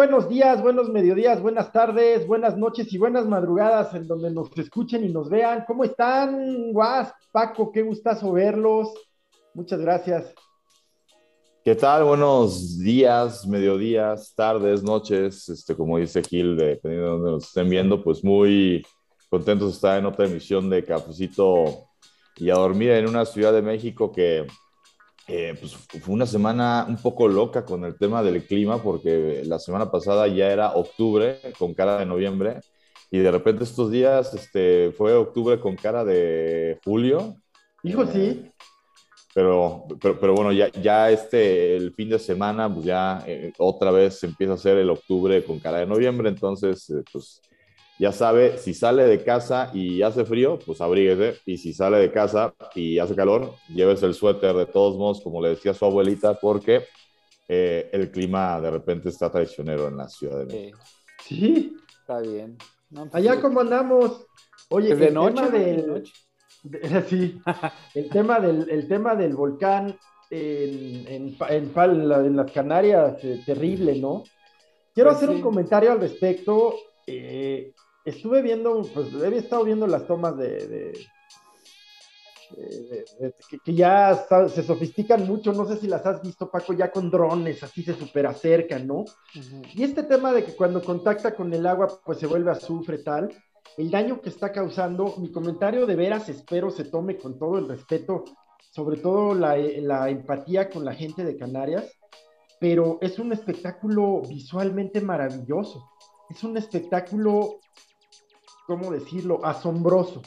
Buenos días, buenos mediodías, buenas tardes, buenas noches y buenas madrugadas en donde nos escuchen y nos vean. ¿Cómo están, Guas? Paco, qué gustazo verlos. Muchas gracias. ¿Qué tal? Buenos días, mediodías, tardes, noches. Este, como dice Gil, dependiendo de donde nos estén viendo, pues muy contentos de estar en otra emisión de Cafecito y a dormir en una ciudad de México que eh, pues fue una semana un poco loca con el tema del clima, porque la semana pasada ya era octubre con cara de noviembre, y de repente estos días este, fue octubre con cara de julio. Hijo, sí. Eh, pero, pero, pero, bueno, ya, ya este, el fin de semana, pues ya eh, otra vez empieza a ser el octubre con cara de noviembre, entonces, pues ya sabe, si sale de casa y hace frío, pues abríguese. Y si sale de casa y hace calor, llévese el suéter de todos modos, como le decía su abuelita, porque eh, el clima de repente está traicionero en la Ciudad de México. Sí. Está bien. Pues Allá como andamos. Oye, de noche, del, sí, el tema del, el tema del volcán en, en, en, las Canarias, eh, terrible, ¿no? Quiero pues hacer un comentario al respecto. Eh, estuve viendo, pues había estado viendo las tomas de, que, ya se sofistican mucho, no sé si las has visto, Paco, ya con drones, así se super acercan, ¿no? Y este tema de que cuando contacta con el agua, pues se vuelve azufre, tal, el daño que está causando, mi comentario de veras espero se tome con todo el respeto, sobre todo la, la empatía con la gente de Canarias, pero es un espectáculo visualmente maravilloso. Es un espectáculo ¿cómo decirlo? Asombroso.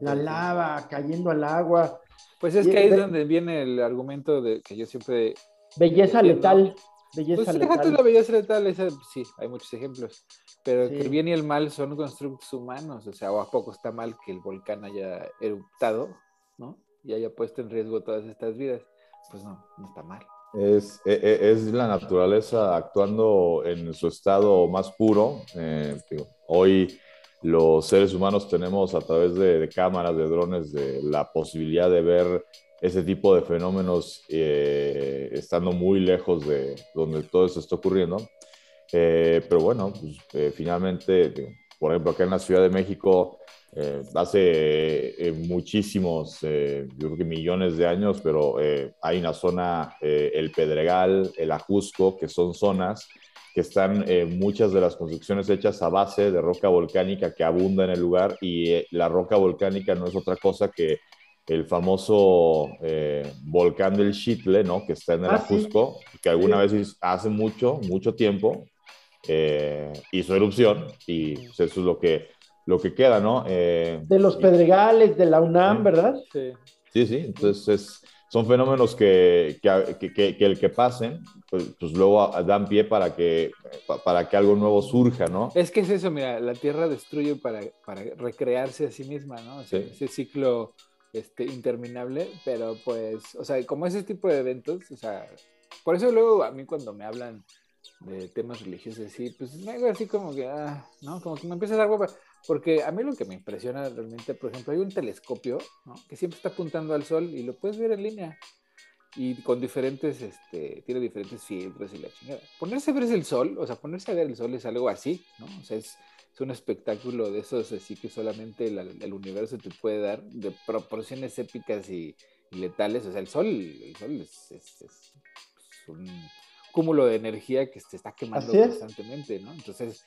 La lava cayendo al agua. Pues es que ahí es donde viene el argumento de que yo siempre... Belleza letal. Belleza pues letal. la belleza letal, sí, hay muchos ejemplos. Pero que el bien y el mal son constructos humanos. O sea, ¿o a poco está mal que el volcán haya eruptado, ¿no? Y haya puesto en riesgo todas estas vidas. Pues no, no está mal. Es, e, e, es, la naturaleza actuando en su estado más puro. Eh, hoy los seres humanos tenemos a través de, cámaras, de drones, de la posibilidad de ver ese tipo de fenómenos eh, estando muy lejos de donde todo esto está ocurriendo. Eh, pero bueno, pues, eh, finalmente, por ejemplo, acá en la Ciudad de México, hace muchísimos, yo creo que millones de años, pero hay una zona, el Pedregal, el Ajusco, que son zonas que están eh, muchas de las construcciones hechas a base de roca volcánica que abunda en el lugar y eh, la roca volcánica no es otra cosa que el famoso eh, volcán del Chitle, ¿no? Que está en el ah, Ajusco, que alguna vez hace mucho, mucho tiempo hizo erupción y pues, eso es lo que, lo que queda, ¿no? de los pedregales de la UNAM, ¿verdad? Sí. Sí, sí, entonces son fenómenos que, que, que, que, el que pasen, pues, pues, luego dan pie para que, para que algo nuevo surja, ¿no? Es que es eso, mira, la Tierra destruye para, para recrearse a sí misma, ¿no? Ese ciclo este, interminable, pero pues, o sea, como ese tipo de eventos, o sea, por eso luego a mí cuando me hablan de temas religiosos, sí, pues me hago así como que, ah, ¿no? Como que me empieza a dar hueva. Porque a mí lo que me impresiona realmente, por ejemplo, hay un telescopio ¿no? que siempre está apuntando al sol y lo puedes ver en línea. Y con diferentes, este, tiene diferentes filtros y la chingada. Ponerse a ver el sol, o sea, ponerse a ver el sol es algo así, ¿no? O sea, es, un espectáculo de esos así que solamente el universo te puede dar de proporciones épicas y, letales. O sea, el sol, el sol es, es, es un cúmulo de energía que se está quemando constantemente, ¿no? Entonces,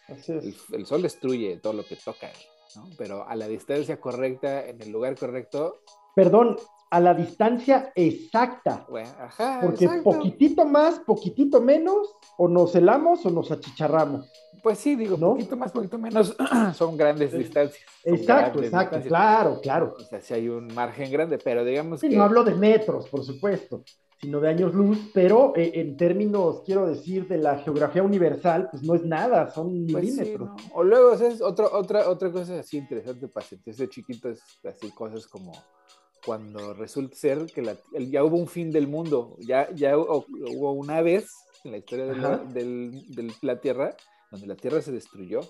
el, sol destruye todo lo que toca, ¿no? Pero a la distancia correcta, en el lugar correcto. Perdón, a la distancia exacta. ajá, porque poquitito más, poquitito menos, o nos helamos o nos achicharramos. Pues sí, digo, poquito más, poquito menos, son grandes distancias. exacto, exacto, claro, claro. O sea, si hay un margen grande, pero digamos sí, que... No hablo de metros, por supuesto sino de años luz, pero eh, en términos, quiero decir, de la geografía universal, pues no es nada, son pues milímetros. O luego, es otra, otra, otra cosa así interesante para sentirse chiquito, es así cosas como cuando resulta ser que ya hubo un fin del mundo, ya, ya hubo, una vez en la historia de la, del, la Tierra, donde la Tierra se destruyó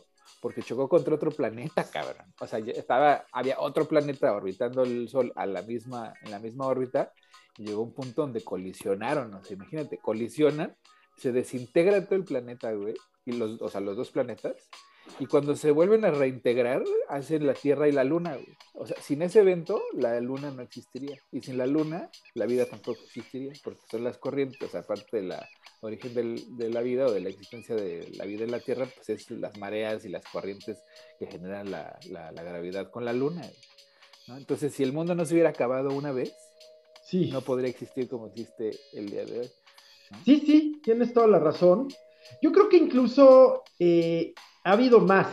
porque chocó contra otro planeta, cabrón. O sea, estaba, había otro planeta orbitando el Sol a la misma, en la misma órbita llegó un punto donde colisionaron, o sea, imagínate, colisionan, se desintegra todo el planeta, güey, y los, o sea, los dos planetas, y cuando se vuelven a reintegrar, hacen la Tierra y la Luna, güey. O sea, sin ese evento, la Luna no existiría. Y sin la Luna, la vida tampoco existiría, porque son las corrientes, aparte de la origen de la vida o de la existencia de la vida en la Tierra, pues es las mareas y las corrientes que generan la, gravedad con la Luna. Entonces, si el mundo no se hubiera acabado una vez, sí. no podría existir como existe el día de hoy. Sí, sí, tienes toda la razón. Yo creo que incluso eh, ha habido más,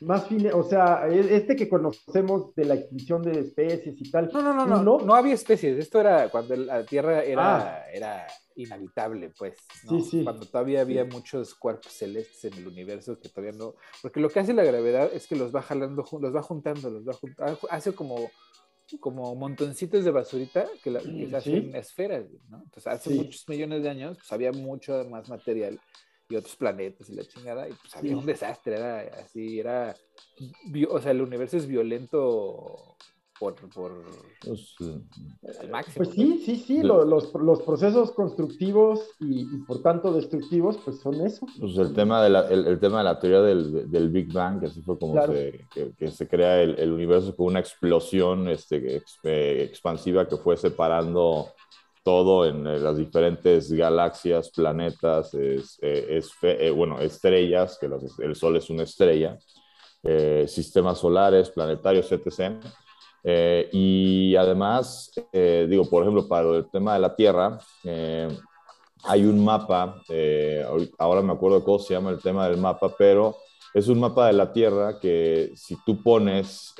más fines, o sea, e, este que conocemos de la extinción de especies y tal. No, no, no, no, no, había especies. Esto era cuando la Tierra era, ah. era inhabitable, pues. Sí, sí. Cuando todavía había muchos cuerpos celestes en el universo que todavía no. Porque lo que hace la gravedad es que los va jalando, los va juntando, los va juntando. Hace como como montoncitos de basurita que, la, que se hacen esferas, ¿no? Entonces, hace muchos millones de años, pues había mucho más material y otros planetas y la chingada, y pues había un desastre, era así, era, o sea, el universo es violento por, por pues, al máximo. Pues sí, sí, sí, los, los, procesos constructivos y, por tanto destructivos, pues son eso. Pues el tema de la, el, tema de la teoría del, del, Big Bang, que así fue como se, que, se crea el, el, universo con una explosión este, eh, expansiva que fue separando todo en eh, las diferentes galaxias, planetas, es, eh, eh, bueno, estrellas, que el Sol es una estrella, sistemas solares, planetarios, etc. y además, digo, por ejemplo, para el tema de la Tierra, hay un mapa, ahora me acuerdo cómo se llama el tema del mapa, pero es un mapa de la Tierra que si tú pones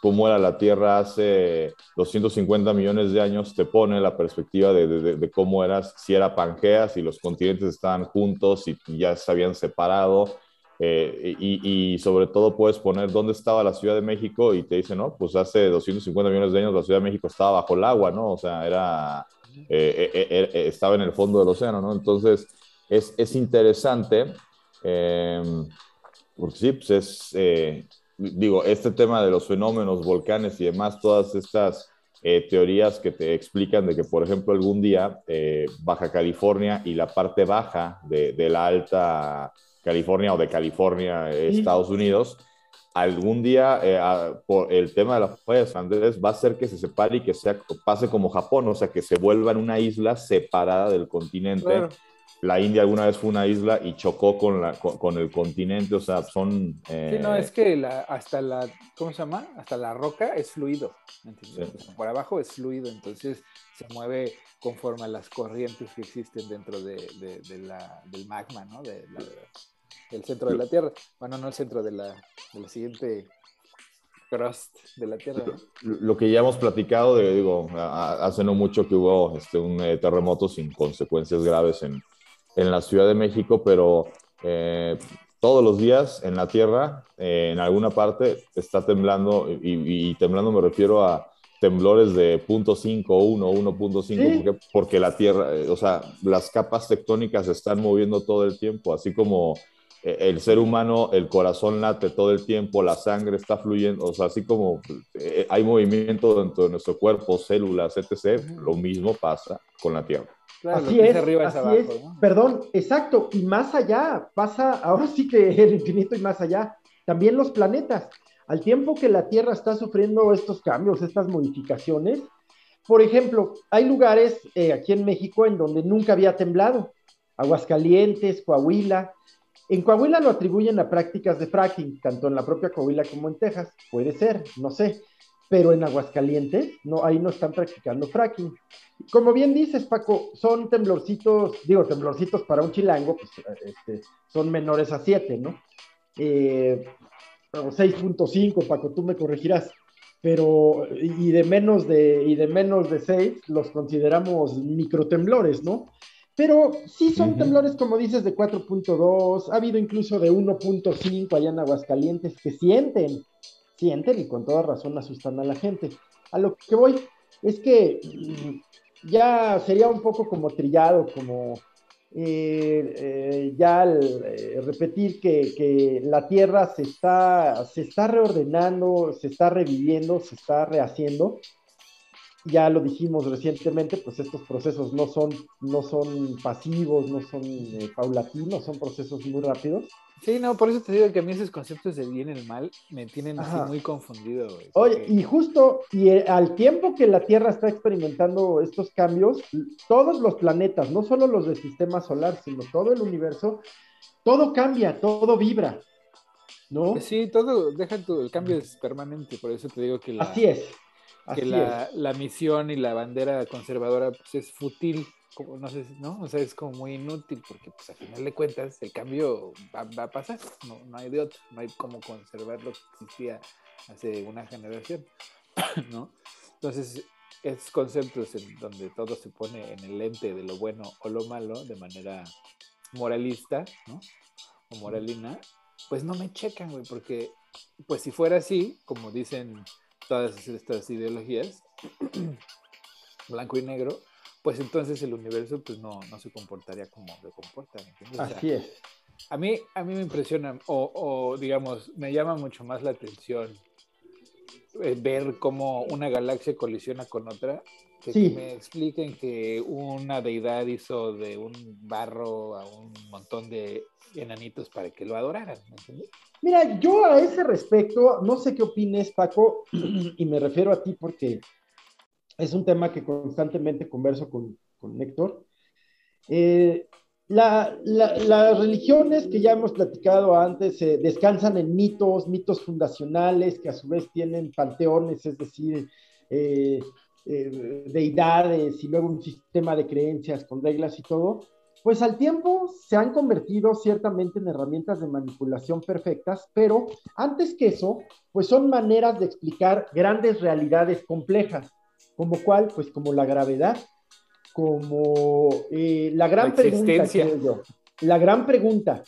cómo era la Tierra hace 250 millones de años, te pone la perspectiva de, cómo era, si era Pangea, si los continentes estaban juntos, y ya se habían separado. Eh, y, sobre todo puedes poner dónde estaba la Ciudad de México y te dice, no, pues hace 250 millones de años la Ciudad de México estaba bajo el agua, ¿no? O sea, era, eh, eh, estaba en el fondo del océano, ¿no? Entonces, es, es interesante, porque sí, pues es digo, este tema de los fenómenos, volcanes y demás, todas estas eh, teorías que te explican de que, por ejemplo, algún día eh, Baja California y la parte baja de, la alta California o de California, Estados Unidos, algún día eh, por el tema de las fallas Andrés va a ser que se separe y que sea, pase como Japón, o sea, que se vuelva en una isla separada del continente la India alguna vez fue una isla y chocó con, la, con, el continente, o sea, son... Sí, no, es que hasta la, ¿cómo se llama? Hasta la roca es fluido, Por abajo es fluido, entonces se mueve conforme a las corrientes que existen dentro de, la, del magma, ¿no? De del centro de la Tierra. Bueno, no el centro de la, siguiente crust de la Tierra. Lo que ya hemos platicado, de, digo, hace no mucho que hubo este, un eh, terremoto sin consecuencias graves en, en la Ciudad de México, pero eh, todos los días en la Tierra, eh, en alguna parte, está temblando, y, temblando me refiero a temblores de 0.5, 1, 1.5, porque, la Tierra, eh, o sea, las capas tectónicas se están moviendo todo el tiempo, así como el ser humano, el corazón late todo el tiempo, la sangre está fluyendo, o sea, así como hay movimiento dentro de nuestro cuerpo, células, etc., lo mismo pasa con la Tierra así es, así es. Perdón, exacto. Y más allá, pasa, ahora sí que el infinito y más allá, también los planetas. Al tiempo que la Tierra está sufriendo estos cambios, estas modificaciones, por ejemplo, hay lugares eh, aquí en México en donde nunca había temblado. Aguascalientes, Coahuila. En Coahuila lo atribuyen a prácticas de fracking, tanto en la propia Coahuila como en Texas. Puede ser, no sé pero en Aguascalientes, no, ahí no están practicando fracking. Como bien dices, Paco, son temblorcitos, digo, temblorcitos para un chilango, pues este, son menores a 7, ¿no? Eh, 6.5, Paco, tú me corregirás, pero y de menos de, y de menos de 6 los consideramos microtemblores, ¿no? Pero sí son temblores, como dices, de 4.2, ha habido incluso de 1.5 allá en Aguascalientes que sienten sienten y con toda razón asustan a la gente. A lo que voy es que mm, ya sería un poco como trillado, como eh, eh, ya eh, repetir que, la Tierra se está, se está reordenando, se está reviviendo, se está rehaciendo. Ya lo dijimos recientemente, pues estos procesos no son, no son pasivos, no son eh, paulatinos, son procesos muy rápidos. Sí, no, por eso te digo que a mí esos conceptos de bien y el mal me tienen así muy confundido. Oye, y justo, y eh, al tiempo que la Tierra está experimentando estos cambios, todos los planetas, no solo los del sistema solar, sino todo el universo, todo cambia, todo vibra, ¿no? Sí, todo, deja tu, el cambio es permanente, por eso te digo que la, Así es. Que la, la, misión y la bandera conservadora pues, es fútil como, no sé, ¿no? O sea, es como muy inútil porque, pues, al final de cuentas, el cambio va, a pasar, no, no hay de otro, no hay como conservar lo que existía hace una generación, ¿no? Entonces, esos conceptos en donde todo se pone en el lente de lo bueno o lo malo de manera moralista, ¿no? O moralina, pues no me checan, güey, porque, pues si fuera así, como dicen todas estas ideologías, blanco y negro, pues entonces el universo pues no, no se comportaría como se comporta. Así es. A mí, a mí me impresiona, o, o digamos, me llama mucho más la atención eh, ver cómo una galaxia colisiona con otra, que, me expliquen que una deidad hizo de un barro a un montón de enanitos para que lo adoraran. Mira, yo a ese respecto, no sé qué opines, Paco, y me refiero a ti porque es un tema que constantemente converso con, con Héctor. Eh, las religiones que ya hemos platicado antes eh, descansan en mitos, mitos fundacionales que a su vez tienen panteones, es decir, eh, deidades y luego un sistema de creencias con reglas y todo, pues al tiempo se han convertido ciertamente en herramientas de manipulación perfectas, pero antes que eso, pues son maneras de explicar grandes realidades complejas. ¿Como cuál? Pues como la gravedad, como eh, la gran pregunta, yo. La gran pregunta.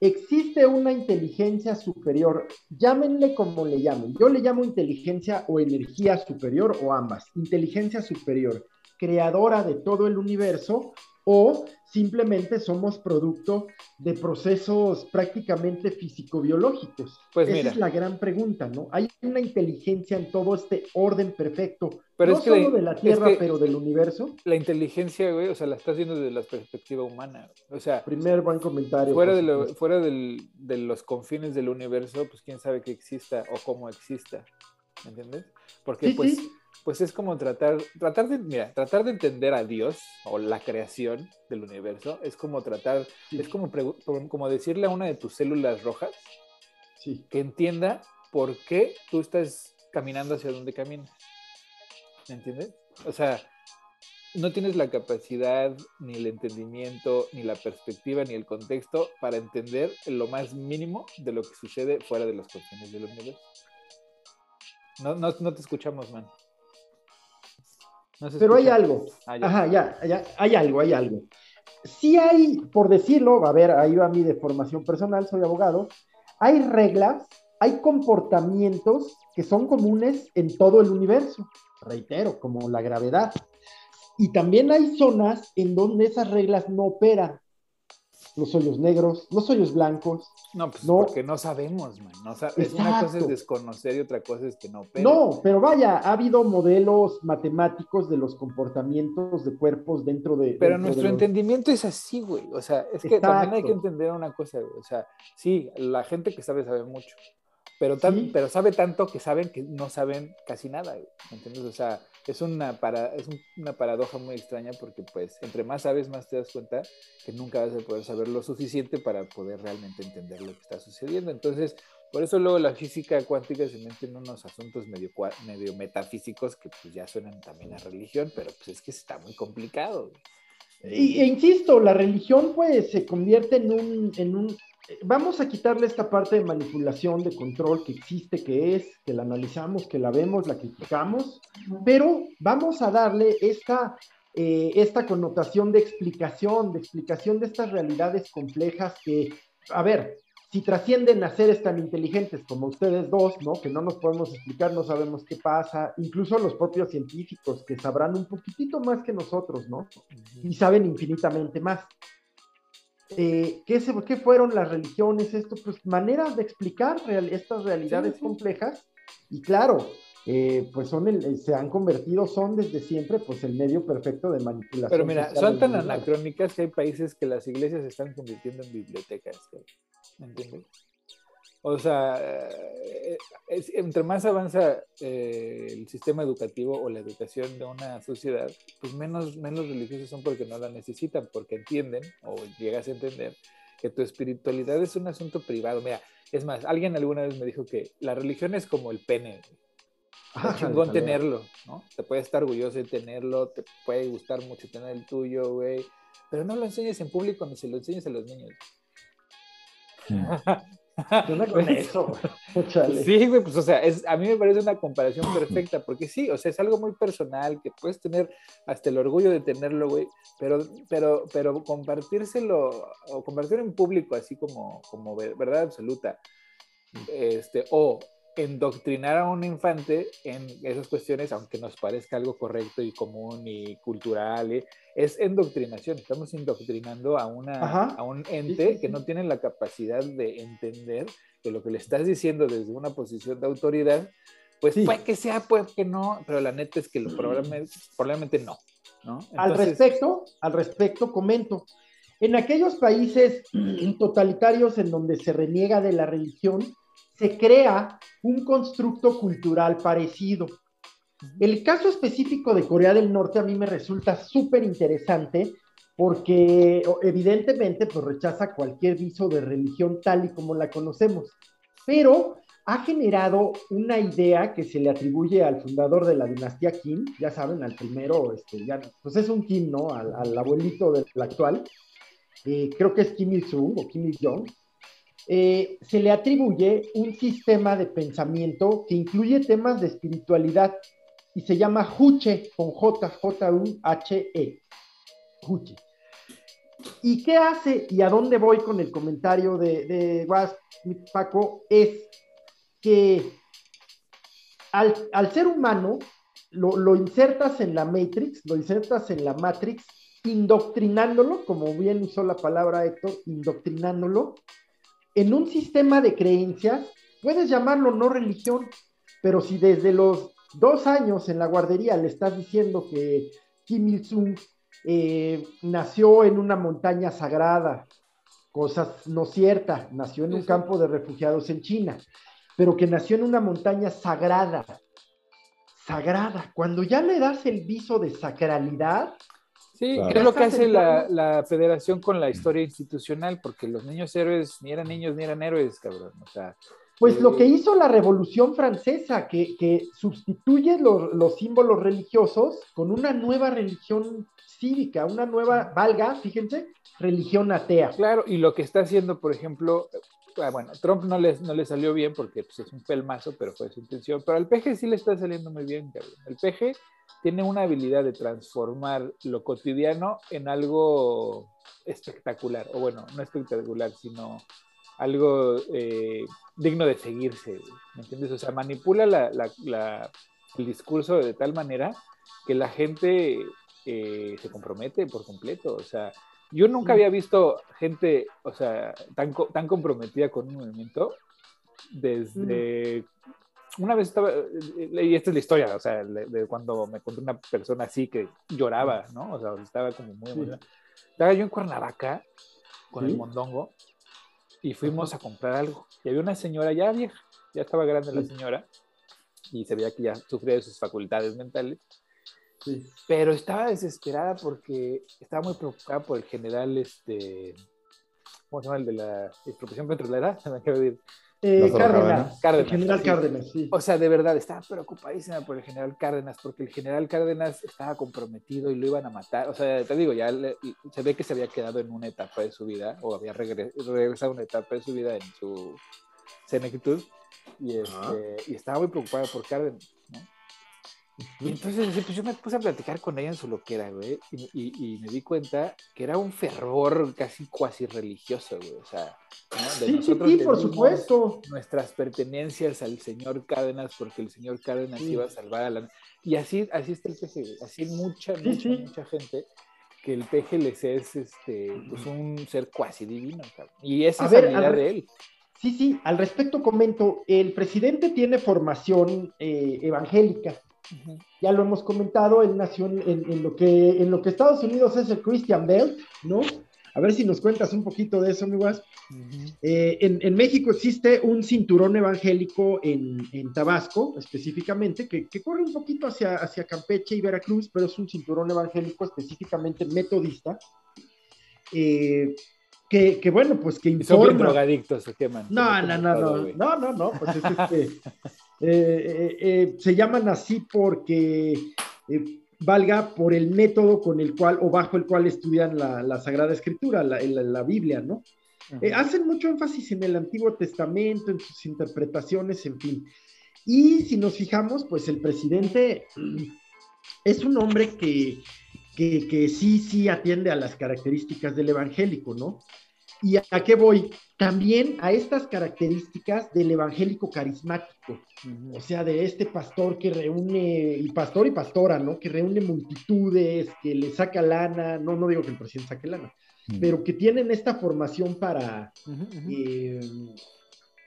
¿Existe una inteligencia superior? Llámenle como le llamen. Yo le llamo inteligencia o energía superior o ambas. Inteligencia superior, creadora de todo el universo o simplemente somos producto de procesos prácticamente físico-biológicos? Pues Esa es la gran pregunta, ¿no? Hay una inteligencia en todo este orden perfecto, pero no solo de la Tierra, pero del universo. La inteligencia, güey, o sea, la estás viendo desde la perspectiva humana. O sea, primer buen comentario. Fuera, de, fuera del, de los confines del universo, pues quién sabe que exista o cómo exista. ¿Me entiendes? Porque pues pues es como tratar, tratar de, mira, tratar de entender a Dios o la creación del universo, es como tratar, es como, como decirle a una de tus células rojas que entienda por qué tú estás caminando hacia donde caminas. ¿Me entiendes? O sea, no tienes la capacidad, ni el entendimiento, ni la perspectiva, ni el contexto para entender lo más mínimo de lo que sucede fuera de los confines del universo. No, no, no te escuchamos, man. Pero hay algo. Ah, Ajá, ya, ya, hay algo, hay algo. Sí hay, por decirlo, a ver, ahí va a mí de formación personal, soy abogado, hay reglas, hay comportamientos que son comunes en todo el universo, reitero, como la gravedad. Y también hay zonas en donde esas reglas no operan los hoyos negros, los hoyos blancos. No, pues porque no sabemos, man. No es una cosa es desconocer y otra cosa es que no No, pero vaya, ha habido modelos matemáticos de los comportamientos de cuerpos dentro de. Pero nuestro entendimiento es así, güey. O sea, es que también hay que entender una cosa, güey. O sea, sí, la gente que sabe sabe mucho. Pero, pero sabe tanto que saben que no saben casi nada. ¿Entiendes? O sea, es una, para, es una paradoja muy extraña porque pues entre más sabes, más te das cuenta que nunca vas a poder saber lo suficiente para poder realmente entender lo que está sucediendo. Entonces, por eso luego la física cuántica se mete en unos asuntos medio, medio metafísicos que pues ya suenan también a religión, pero pues es que está muy complicado. Y, e insisto, la religión pues se convierte en un, en un vamos a quitarle esta parte de manipulación, de control que existe, que es, que la analizamos, que la vemos, la criticamos, pero vamos a darle esta, eh, esta connotación de explicación, de explicación de estas realidades complejas que, a ver, si trascienden a seres tan inteligentes como ustedes dos, ¿no? Que no nos podemos explicar, no sabemos qué pasa, incluso los propios científicos que sabrán un poquitito más que nosotros, ¿no? Y saben infinitamente más. Eh, ¿qué, ¿qué, fueron las religiones? Esto, pues maneras de explicar estas realidades complejas. Y claro, eh, pues son el, se han convertido, son desde siempre, pues el medio perfecto de manipulación. Pero mira, son tan anacrónicas que hay países que las iglesias se están convirtiendo en bibliotecas, ¿me entiendes? O sea, eh, entre más avanza eh, el sistema educativo o la educación de una sociedad, pues menos, menos religiosos son porque no la necesitan, porque entienden o llegas a entender que tu espiritualidad es un asunto privado. Mira, es más, alguien alguna vez me dijo que la religión es como el pene. Es chingón tenerlo, ¿no? Te puede estar orgulloso de tenerlo, te puede gustar mucho tener el tuyo, güey. Pero no lo enseñes en público ni se lo enseñes a los niños. Hmm. con eso. Sí, güey, pues o sea, es, a mí me parece una comparación perfecta, porque sí, o sea, es algo muy personal, que puedes tener hasta el orgullo de tenerlo, güey, pero, pero, pero compartírselo, o compartirlo en público, así como, como verdad absoluta, este, o endoctrinar a un infante en esas cuestiones, aunque nos parezca algo correcto y común y cultural, ¿eh? es endoctrinación. Estamos indoctrinando a, una, a un ente que no tiene la capacidad de entender que lo que le estás diciendo desde una posición de autoridad, pues puede que sea, puede que no, pero la neta es que lo probablemente, probablemente no. al respecto, al respecto, comento. En aquellos países totalitarios en donde se reniega de la religión, se crea un constructo cultural parecido. El caso específico de Corea del Norte a mí me resulta súper interesante porque evidentemente pues rechaza cualquier viso de religión tal y como la conocemos, pero ha generado una idea que se le atribuye al fundador de la dinastía Kim, ya saben, al primero, este, ya, pues es un Kim, ¿no? Al, abuelito del actual, eh, creo que es Kim Il-sung o Kim Il-jong, eh, se le atribuye un sistema de pensamiento que incluye temas de espiritualidad y se llama Huche con J, J-U-H-E. Huche. ¿Y qué hace y a dónde voy con el comentario de, de Paco? Es que al, ser humano lo, lo, insertas en la Matrix, lo insertas en la Matrix, indoctrinándolo, como bien usó la palabra Héctor, indoctrinándolo, en un sistema de creencias, puedes llamarlo no religión, pero si desde los dos años en la guardería le estás diciendo que Kim Il-sung eh, nació en una montaña sagrada, cosa no cierta, nació en un campo de refugiados en China, pero que nació en una montaña sagrada, sagrada. Cuando ya le das el viso de sacralidad, Sí, es lo que hace la, federación con la historia institucional, porque los niños héroes ni eran niños ni eran héroes, cabrón. O sea, pues lo que eh, hizo la Revolución Francesa, que, que sustituye los, los, símbolos religiosos con una nueva religión cívica, una nueva, valga, fíjense, religión atea. Claro, y lo que está haciendo, por ejemplo, bueno, Trump no le, no le salió bien porque pues, es un pelmazo, pero fue su intención, pero al PG sí le está saliendo muy bien. El PG tiene una habilidad de transformar lo cotidiano en algo espectacular, o bueno, no espectacular, sino algo eh, digno de seguirse, ¿me entiendes? O sea, manipula la, el discurso de tal manera que la gente eh, se compromete por completo, o sea, yo nunca había visto gente, o sea, tan, tan comprometida con un movimiento desde una vez estaba, y esta es la historia, o sea, de, cuando me encontré una persona así que lloraba, ¿no? O sea, estaba como muy emocionada. Estaba yo en Cuernavaca con el mondongo y fuimos a comprar algo. Y había una señora ya vieja, ya estaba grande la señora, y se veía que ya sufría de sus facultades mentales. Pero estaba desesperada porque estaba muy preocupada por el general, este, ¿cómo se llama? El de la expropiación petrolera, se me acaba de eh, Cárdenas, Cárdenas, general Cárdenas, sí. O sea, de verdad, estaba preocupadísima por el general Cárdenas, porque el general Cárdenas estaba comprometido y lo iban a matar. O sea, te digo, ya se ve que se había quedado en una etapa de su vida, o había regresado a una etapa de su vida en su senectud, y, este, y estaba muy preocupada por Cárdenas. Y entonces pues yo me puse a platicar con ella en su loquera, güey, y, me di cuenta que era un fervor casi cuasi religioso, güey, o sea, de nosotros sí, por supuesto. Nuestras pertenencias al señor Cárdenas, porque el señor Cárdenas iba a salvar a la... Y así, así está el peje, así mucha, mucha, mucha gente que el peje les es este, pues un ser cuasi divino, cabrón. Y esa es la habilidad de él. Sí, sí, al respecto comento, el presidente tiene formación eh, evangélica. Ya lo hemos comentado, él nació en, lo que, en lo que Estados Unidos es el Christian Belt, ¿no? A ver si nos cuentas un poquito de eso, mi guas. Eh, en, México existe un cinturón evangélico en, Tabasco, específicamente, que, corre un poquito hacia, hacia Campeche y Veracruz, pero es un cinturón evangélico específicamente metodista. Eh, que, bueno, pues que informa. Son drogadictos se queman. No, no, no, no, no, no, no, pues es este, eh, se llaman así porque valga por el método con el cual o bajo el cual estudian la, Sagrada Escritura, la, la, Biblia, ¿no? Eh, hacen mucho énfasis en el Antiguo Testamento, en sus interpretaciones, en fin. Y si nos fijamos, pues el presidente es un hombre que, que, que sí, sí atiende a las características del evangélico, ¿no? ¿Y a qué voy? También a estas características del evangélico carismático, o sea, de este pastor que reúne, y pastor y pastora, ¿no? Que reúne multitudes, que le saca lana, no, no digo que el presidente saque lana, pero que tienen esta formación para... Eh,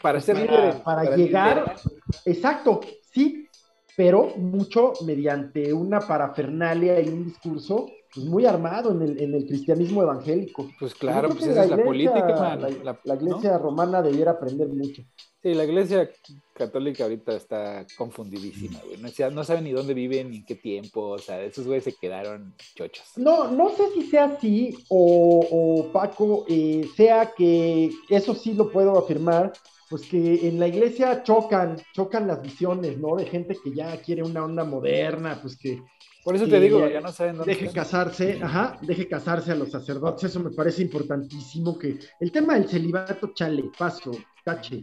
para ser para, para, llegar, exacto, sí, pero mucho mediante una parafernalia y un discurso pues, muy armado en el, en el, cristianismo evangélico. Pues claro, pues esa es la política. La, iglesia romana debiera aprender mucho. Sí, la iglesia católica ahorita está confundidísima, güey. No, no saben ni dónde viven, ni en qué tiempo. O sea, esos güeyes se quedaron chochos. No, no sé si sea así o, Paco, eh, sea que eso sí lo puedo afirmar, pues que en la iglesia chocan, chocan las visiones, ¿no? De gente que ya quiere una onda moderna, pues que por eso te digo, ya no saben dónde. Deje casarse, ajá, deje casarse a los sacerdotes, eso me parece importantísimo. que El tema del celibato, chale, paso, tache.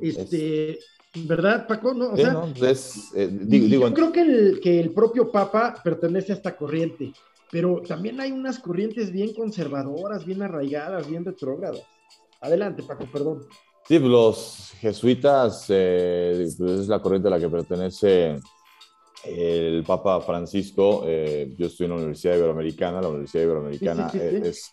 Este, ¿verdad, Paco? No, o sea, pues eh, yo creo que el, que el propio Papa pertenece a esta corriente, pero también hay unas corrientes bien conservadoras, bien arraigadas, bien retrógradas. Adelante, Paco, perdón. Sí, pues, los jesuitas eh, pues, es la corriente a la que pertenece el Papa Francisco, eh, yo estoy en la Universidad Iberoamericana, la Universidad Iberoamericana Es,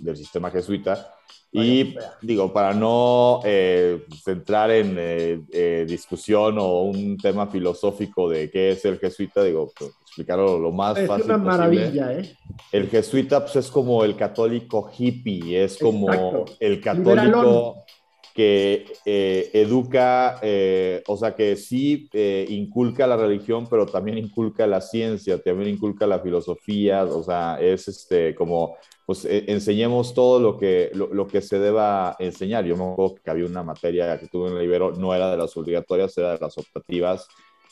del sistema jesuita, y digo, para no eh, centrar en eh, discusión o un tema filosófico de qué es el jesuita, digo, pues, explicarlo lo más fácil. Es una maravilla, ¿eh? El jesuita pues, es como el católico hippie, es como el católico que eh, educa, eh, o sea, que sí eh, inculca la religión, pero también inculca la ciencia, también inculca la filosofía, o sea, es este, como, pues enseñemos todo lo que, lo, que se deba enseñar. Yo me acuerdo que había una materia que tuve en el Ibero, no era de las obligatorias, era de las optativas,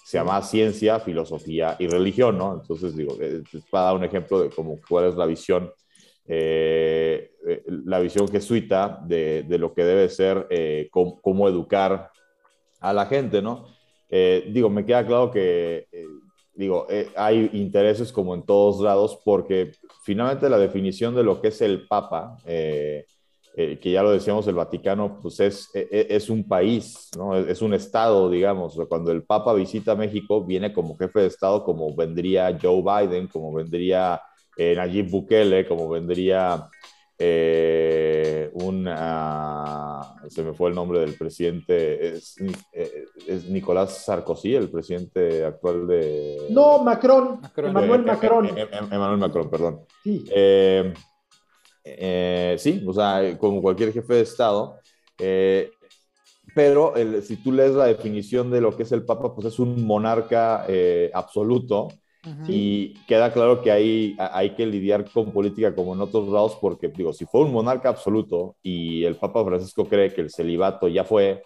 se llama ciencia, filosofía y religión, ¿no? Entonces, digo, para dar un ejemplo de cómo, cuál es la visión eh, eh, la visión jesuita de, lo que debe ser eh, cómo, educar a la gente, ¿no? digo, me queda claro que, digo, hay intereses como en todos lados porque finalmente la definición de lo que es el Papa, que ya lo decíamos, el Vaticano, pues es, es, un país, ¿no? Es, un estado, digamos. Cuando el Papa visita México, viene como jefe de estado, como vendría Joe Biden, como vendría eh, Nayib Bukele, como vendría eh, un, se me fue el nombre del presidente, es, eh, es, Nicolás Sarkozy, el presidente actual de... No, Macron, Emmanuel Macron. Emmanuel Macron, perdón. Sí. sí, o sea, como cualquier jefe de Estado, pero si tú lees la definición de lo que es el Papa, pues es un monarca absoluto y queda claro que hay, hay que lidiar con política como en otros lados, porque, digo, si fue un monarca absoluto y el Papa Francisco cree que el celibato ya fue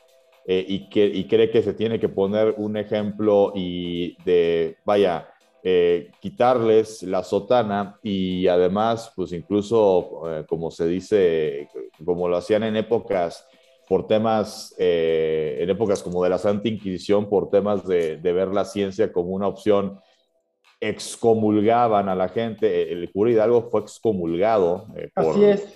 eh, y, que, y cree que se tiene que poner un ejemplo y de, vaya, eh, quitarles la sotana y además, pues incluso, eh, como se dice, como lo hacían en épocas por temas, en épocas como de la Santa Inquisición, por temas de, de ver la ciencia como una opción excomulgaban a la gente. El cura Hidalgo fue excomulgado eh,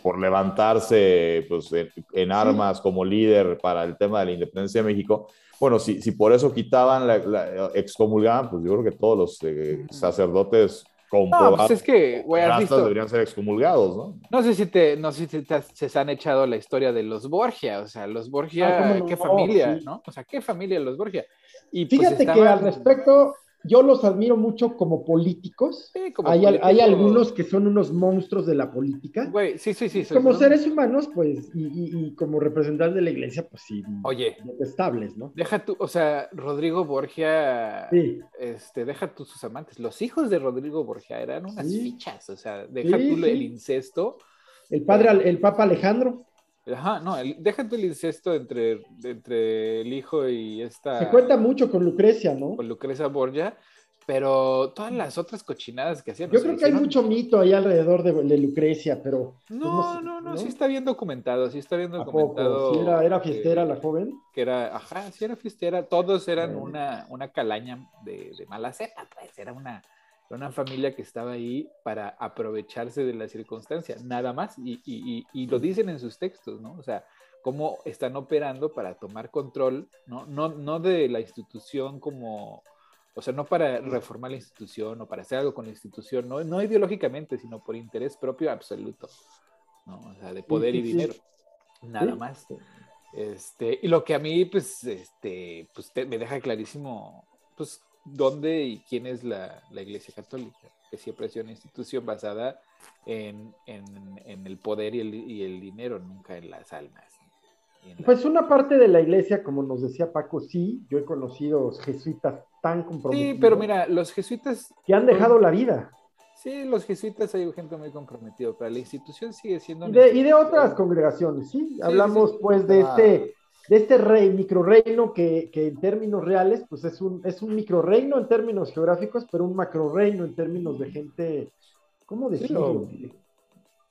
por, levantarse pues, en, armas como líder para el tema de la independencia de México. Bueno, si, si por eso quitaban, la, excomulgaban, pues yo creo que todos los eh, sacerdotes comprobados. No, pues es que, has visto. deberían ser excomulgados, ¿no? No sé si te, no sé si te, se han echado la historia de los Borgia, o sea, los Borgia, Ah, ¿cómo qué no? familia, Sí. ¿no? O sea, qué familia los Borgia. Y pues Fíjate que estaban- al respecto, yo los admiro mucho como políticos. Sí, como hay, algunos que son unos monstruos de la política. Güey, sí, sí, sí. como seres humanos, pues, y, y- y como representantes de la iglesia, pues sí, Oye, detestables, ¿no? deja tú, o sea, Rodrigo Borgia, Sí. este, deja tú sus amantes. Los hijos de Rodrigo Borgia eran unas Sí. fichas, o sea, deja tú el incesto. El padre, el papa Alejandro, Ajá, no, el- deja tú el incesto entre, entre el hijo y esta. se cuenta mucho con Lucrecia, ¿no? con Lucrecia Borgia, pero todas las otras cochinadas que hacían. Yo creo que hay mucho mito ahí alrededor de, de Lucrecia, pero... pues, No, no, no, sí está bien documentado, sí está bien ¿A documentado. ¿Sí era, era que- fiestera la joven? Que era, ajá, sí era fiestera, todos eran una, una calaña de, de mala cepa, pues, era una, era una familia que estaba ahí para aprovecharse de la circunstancia, nada más, y, y, y, y lo dicen en sus textos, ¿no? O sea, cómo están operando para tomar control, ¿no? No, no de la institución como, o sea, no para reformar la institución o para hacer algo con la institución, no, no ideológicamente, sino por interés propio absoluto, ¿no? O sea, de poder y dinero, nada más. Este, y lo que a mí, pues, este, pues te- me deja clarísimo, pues, dónde y quién es la, la Iglesia Católica, que siempre ha sido una institución basada en, en, en el poder y el, y el dinero, nunca en las almas. y en la- Pues una parte de la iglesia, como nos decía Paco, sí, yo he conocido jesuitas tan comprometidos sí, pero mira, los jesuitas, que han dejado la vida. sí, los jesuitas hay gente muy comprometida, pero la institución sigue siendo... Y de, y de institución. otras congregaciones, ¿sí? Hablamos sí. pues de Ah. este, de este rey, microreino que, que en términos reales, pues es un, es un microreino en términos geográficos, pero un macroreino en términos de gente, ¿cómo decirlo? Sí,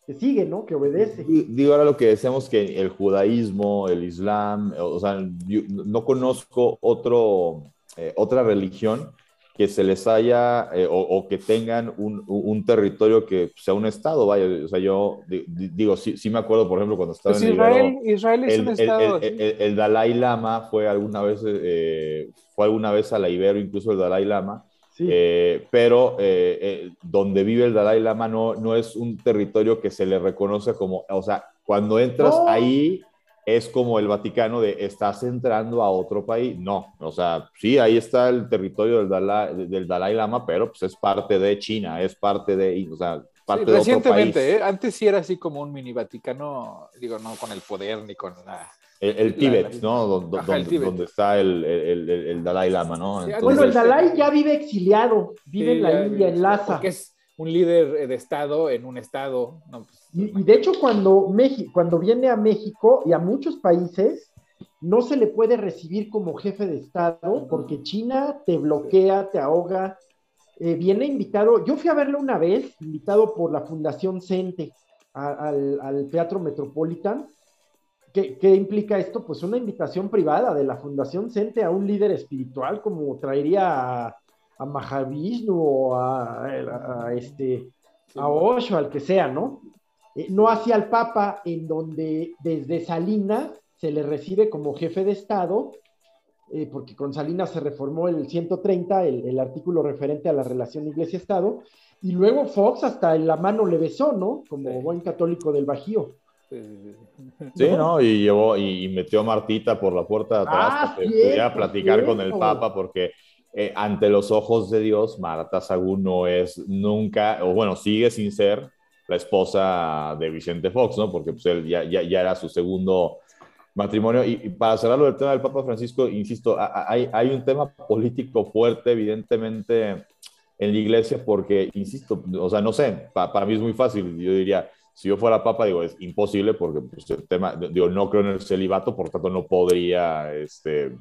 Que sigue, ¿no? Que obedece. Di- Digo ahora lo que decíamos que el judaísmo, el islam, o sea, yo no conozco otro, eh, otra religión que se les haya eh, o, o que tengan un, un territorio que sea un estado, vaya, o sea, yo di- di- digo, sí, sí me acuerdo, por ejemplo, cuando estaba Pues en el Israel, Israel es el, un el- estado... el- el- el Dalai Lama fue alguna vez, eh, fue alguna vez a la Ibero, incluso el Dalai Lama, Sí. eh, pero eh, eh, donde vive el Dalai Lama no, no es un territorio que se le reconoce como, o sea, cuando entras No. ahí es como el Vaticano de estás entrando a otro país. No, o sea, sí, ahí está el territorio del Dalai, del Dalai Lama, pero pues es parte de China, es parte de, o sea, parte Sí, de otro país. recientemente, ¿eh? antes sí era así como un mini Vaticano, digo, no con el poder ni con la... El, el La- Tíbet, la- ¿no? Donde, Ajá, el donde- Tíbet. donde está el, el- el- el Dalai Lama, ¿no? Entonces, bueno, el Entonces, Dalai ya vive exiliado, vive Sí, en la India, en Lhasa. Es un líder eh, de Estado en un Estado. No, pues, Y, y de hecho, cuando, México, cuando viene a México y a muchos países, no se le puede recibir como jefe de Estado porque China te bloquea, te ahoga. Eh, viene invitado, yo fui a verlo una vez, invitado por la Fundación Cente a- al, al Teatro Metropolitan. ¿Qué, qué implica esto? Pues una invitación privada de la Fundación Cente a un líder espiritual como traería a, a Mahavishnu o a, a- a este, a Osho, al que sea, ¿no? Eh, no hacia el Papa, en donde desde Salinas se le recibe como jefe de Estado, eh, porque con Salinas se reformó el 130, el, el artículo referente a la relación Iglesia-Estado, y luego Fox hasta en la mano le besó, ¿no? Como Sí. buen católico del Bajío. sí, sí, sí. Sí, ¿no? Y llevó y, metió a Martita por la puerta de atrás Ah, para que cierto, pudiera platicar con el. Papa, porque eh, ante los ojos de Dios, Marta Sagún no es nunca, o bueno, sigue sin ser la esposa de Vicente Fox, ¿no? Porque pues él ya, ya, ya era su segundo matrimonio. Y, y para cerrarlo del tema del Papa Francisco, insisto, hay, hay un tema político fuerte, evidentemente, en la iglesia, porque, insisto, o sea, no sé, pa- para mí es muy fácil, yo diría, si yo fuera papa, digo, es imposible porque pues, el tema, digo, no creo en el celibato, por tanto no podría, este,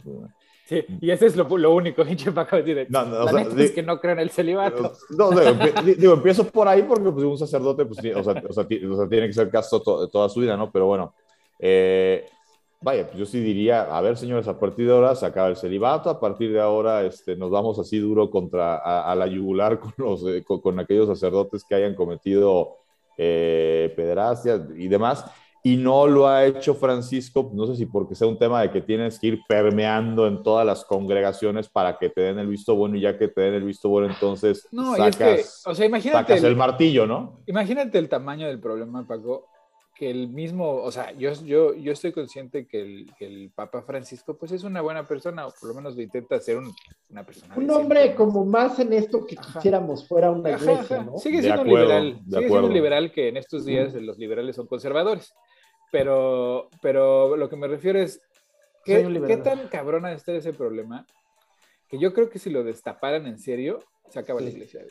Sí, y ese es lo, lo único, hinche Paco. Dice, No, no, o la sea, neta di- es que no creo en el celibato. no, digo, digo, empiezo por ahí porque pues, un sacerdote, pues, o sea, o o sea, tiene que ser casto to- toda su vida, ¿no? Pero bueno, eh, vaya, pues yo sí diría, a ver, señores, a partir de ahora se acaba el celibato, a partir de ahora este, nos vamos así duro contra, a, a la yugular con, los, eh, con, con aquellos sacerdotes que hayan cometido eh, pederastia y demás. Y no lo ha hecho Francisco, no sé si porque sea un tema de que tienes que ir permeando en todas las congregaciones para que te den el visto bueno y ya que te den el visto bueno, entonces no, sacas, o sea, imagínate el, martillo, ¿no? Imagínate el tamaño del problema, Paco, que el mismo, o sea, yo, yo, yo estoy consciente que el, el, Papa Francisco pues es una buena persona, o por lo menos lo intenta ser una persona. Un hombre como más en esto que quisiéramos fuera una iglesia, ¿no? Sigue siendo un liberal, sigue siendo un liberal que en estos días los liberales son conservadores. Pero, pero lo que me refiero es, ¿qué, ¿qué tan cabrona está ese problema? Que yo creo que si lo destaparan en serio, se acaba la iglesia.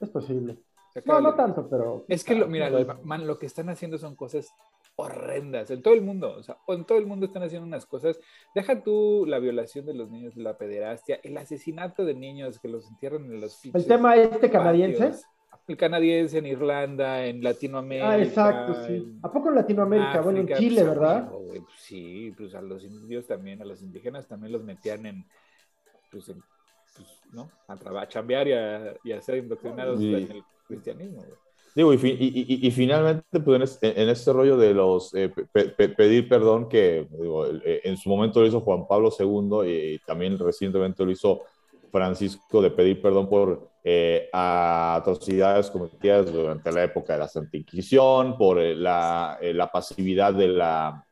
Es posible. No, no tanto, pero... Es que, lo, mira, man, lo que están haciendo son cosas horrendas en todo el mundo, o sea, en todo el mundo están haciendo unas cosas. Deja tú la violación de los niños, la pederastia, el asesinato de niños que los entierran en los El tema este canadiense el canadiense, en Irlanda, en Latinoamérica. Ah, exacto, sí. ¿A poco en Latinoamérica? bueno, en Chile, pues, ¿verdad? Pues, sí, pues a los indios también, a los indígenas también los metían en, pues, en, pues, ¿no? A, trabajar, a chambear y a, ser indoctrinados en el cristianismo. Digo, y, finalmente, pues en, este rollo de los eh, pedir perdón, que eh, en su momento lo hizo Juan Pablo II y también recientemente lo hizo Francisco, de pedir perdón por eh, atrocidades cometidas durante la época de la Santa Inquisición, por eh, la, eh, la, pasividad de la,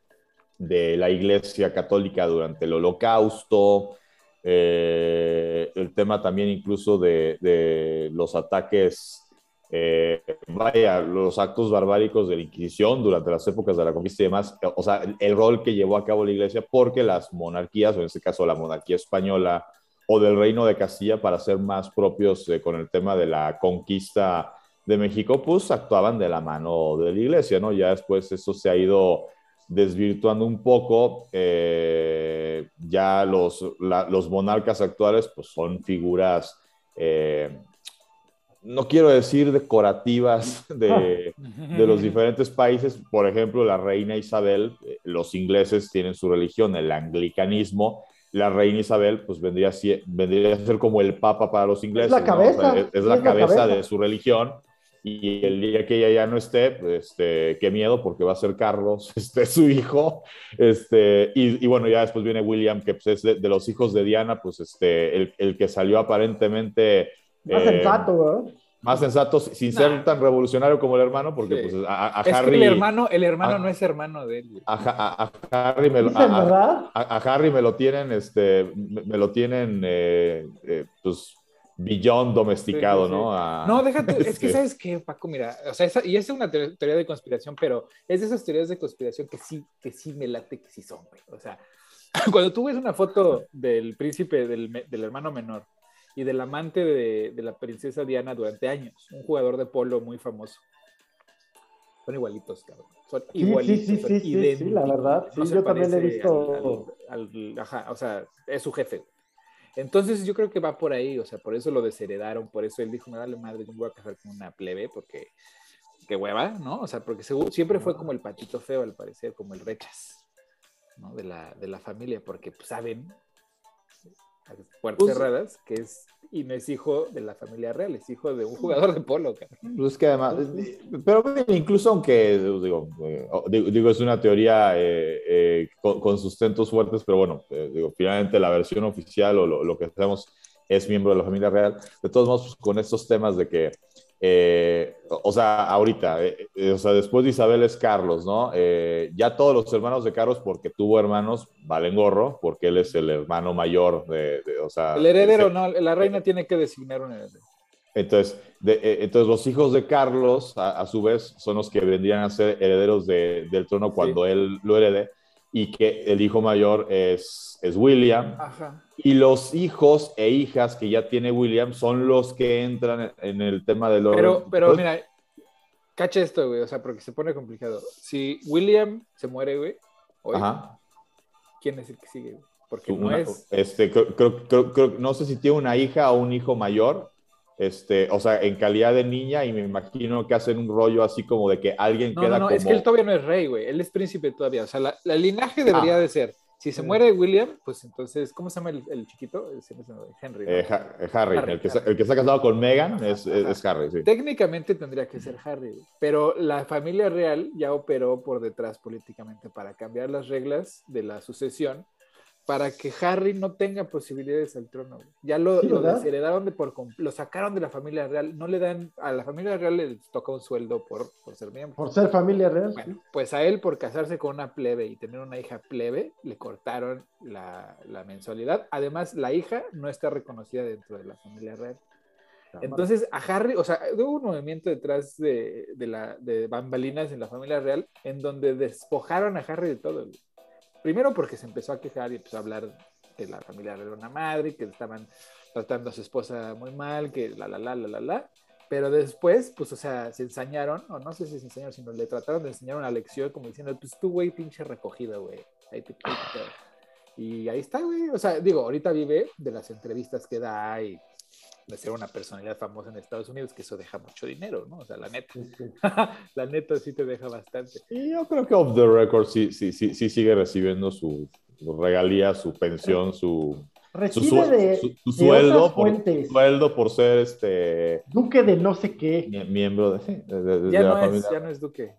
de la Iglesia Católica durante el Holocausto, el tema también incluso de, de los ataques, vaya, los actos barbáricos de la Inquisición durante las épocas de la conquista y demás, o sea, el rol que llevó a cabo la Iglesia, porque las monarquías, o en este caso la monarquía española, o del Reino de Castilla para ser más propios eh, con el tema de la conquista de México, pues actuaban de la mano de la iglesia, ¿no? Ya después eso se ha ido desvirtuando un poco, eh, ya los, los monarcas actuales pues son figuras, eh, no quiero decir decorativas de, de, los diferentes países, por ejemplo, la reina Isabel, los ingleses tienen su religión, el anglicanismo, la reina Isabel pues vendría a, ser, vendría a ser como el papa para los ingleses. Es la cabeza. es, la, cabeza de su religión. Y el día que ella ya no esté, pues, este, qué miedo, porque va a ser Carlos, este, su hijo. Este, y, y bueno, ya después viene William, que pues, es de, los hijos de Diana, pues este, el, el que salió aparentemente... Más eh, sensato, más sensato, sin ser tan revolucionario como el hermano, porque pues, a, es Harry... Que el hermano, el hermano no es hermano de él. A, Harry me lo, a, Harry me lo tienen, este, me, lo tienen, eh, eh, pues, billón domesticado, ¿no? no, déjate, es que sabes qué, Paco, mira, o sea, esa, y esa es una teoría de conspiración, pero es de esas teorías de conspiración que sí, que sí me late que sí son, güey. O sea, cuando tú ves una foto del príncipe, del, del hermano menor, y del amante de, de, la princesa Diana durante años, un jugador de polo muy famoso. Son igualitos, cabrón. Son igualitos. Sí, sí, sí, sí, la verdad. Sí, yo también he visto. ajá, o sea, es su jefe. Entonces yo creo que va por ahí, o sea, por eso lo desheredaron, por eso él dijo, me dale madre, yo me voy a casar con una plebe, porque, qué hueva, ¿no? O sea, porque siempre fue como el patito feo, al parecer, como el rechaz, ¿no? De la, de la familia, porque pues, saben puertas pues, cerradas, que es y no es hijo de la familia real, es hijo de un jugador de polo. Pues que además, pero incluso aunque, digo, eh, digo, es una teoría eh, eh, con, sustentos fuertes, pero bueno, digo, finalmente la versión oficial o lo, lo, que sabemos es miembro de la familia real. De todos modos, pues, con estos temas de que eh, o sea, ahorita, eh, eh, o sea, después de Isabel es Carlos, ¿no? ya todos los hermanos de Carlos, porque tuvo hermanos, valen gorro, porque él es el hermano mayor de, o sea... El heredero, no, la reina tiene que designar un heredero. Entonces, entonces los hijos de Carlos, a, su vez, son los que vendrían a ser herederos del trono cuando él lo herede y que el hijo mayor es, es William. Y los hijos e hijas que ya tiene William son los que entran en el tema de los... Pero, pero mira, cacha esto, güey, o sea, porque se pone complicado. Si William se muere, güey, ¿quién es el que sigue? Porque no es... Este, no sé si tiene una hija o un hijo mayor, este, o sea, en calidad de niña, y me imagino que hacen un rollo así como de que alguien no, queda no, no, es que él todavía no es rey, güey, él es príncipe todavía, o sea, la, linaje debería ah. de ser Si se muere William, pues entonces, ¿cómo se llama el, chiquito? Henry. Eh, eh, Harry, el, que Está, el, que está, casado con Meghan es, es, Harry, sí. Técnicamente tendría que ser Harry, pero la familia real ya operó por detrás políticamente para cambiar las reglas de la sucesión para que Harry no tenga posibilidades al trono. Ya lo, lo desheredaron de por lo sacaron de la familia real. No le dan a la familia real les toca un sueldo por, por ser miembro. Por ser familia real. pues a él por casarse con una plebe y tener una hija plebe le cortaron la, la mensualidad. Además la hija no está reconocida dentro de la familia real. Entonces, a Harry, o sea, hubo un movimiento detrás de, de, la, de bambalinas en la familia real en donde despojaron a Harry de todo. Primero porque se empezó a quejar y empezó a hablar de la familia de una madre, que estaban tratando a su esposa muy mal, que la, la, la, la, la, la. Pero después, pues, o sea, se ensañaron, o no sé si se ensañaron, sino le trataron de enseñar una lección como diciendo, pues tú, güey, pinche recogida, güey. Ahí te, y ahí está, güey. O sea, digo, ahorita vive de las entrevistas que da y de ser una personalidad famosa en Estados Unidos, que eso deja mucho dinero, ¿no? O sea, la neta. la neta sí te deja bastante. Y yo creo que off the record sí, sí, sí, sí sigue recibiendo su, regalía, su pensión, su, Recibe su, de, sueldo, por, sueldo por ser este duque de no sé qué. miembro de, ya, no es, ya no es duque.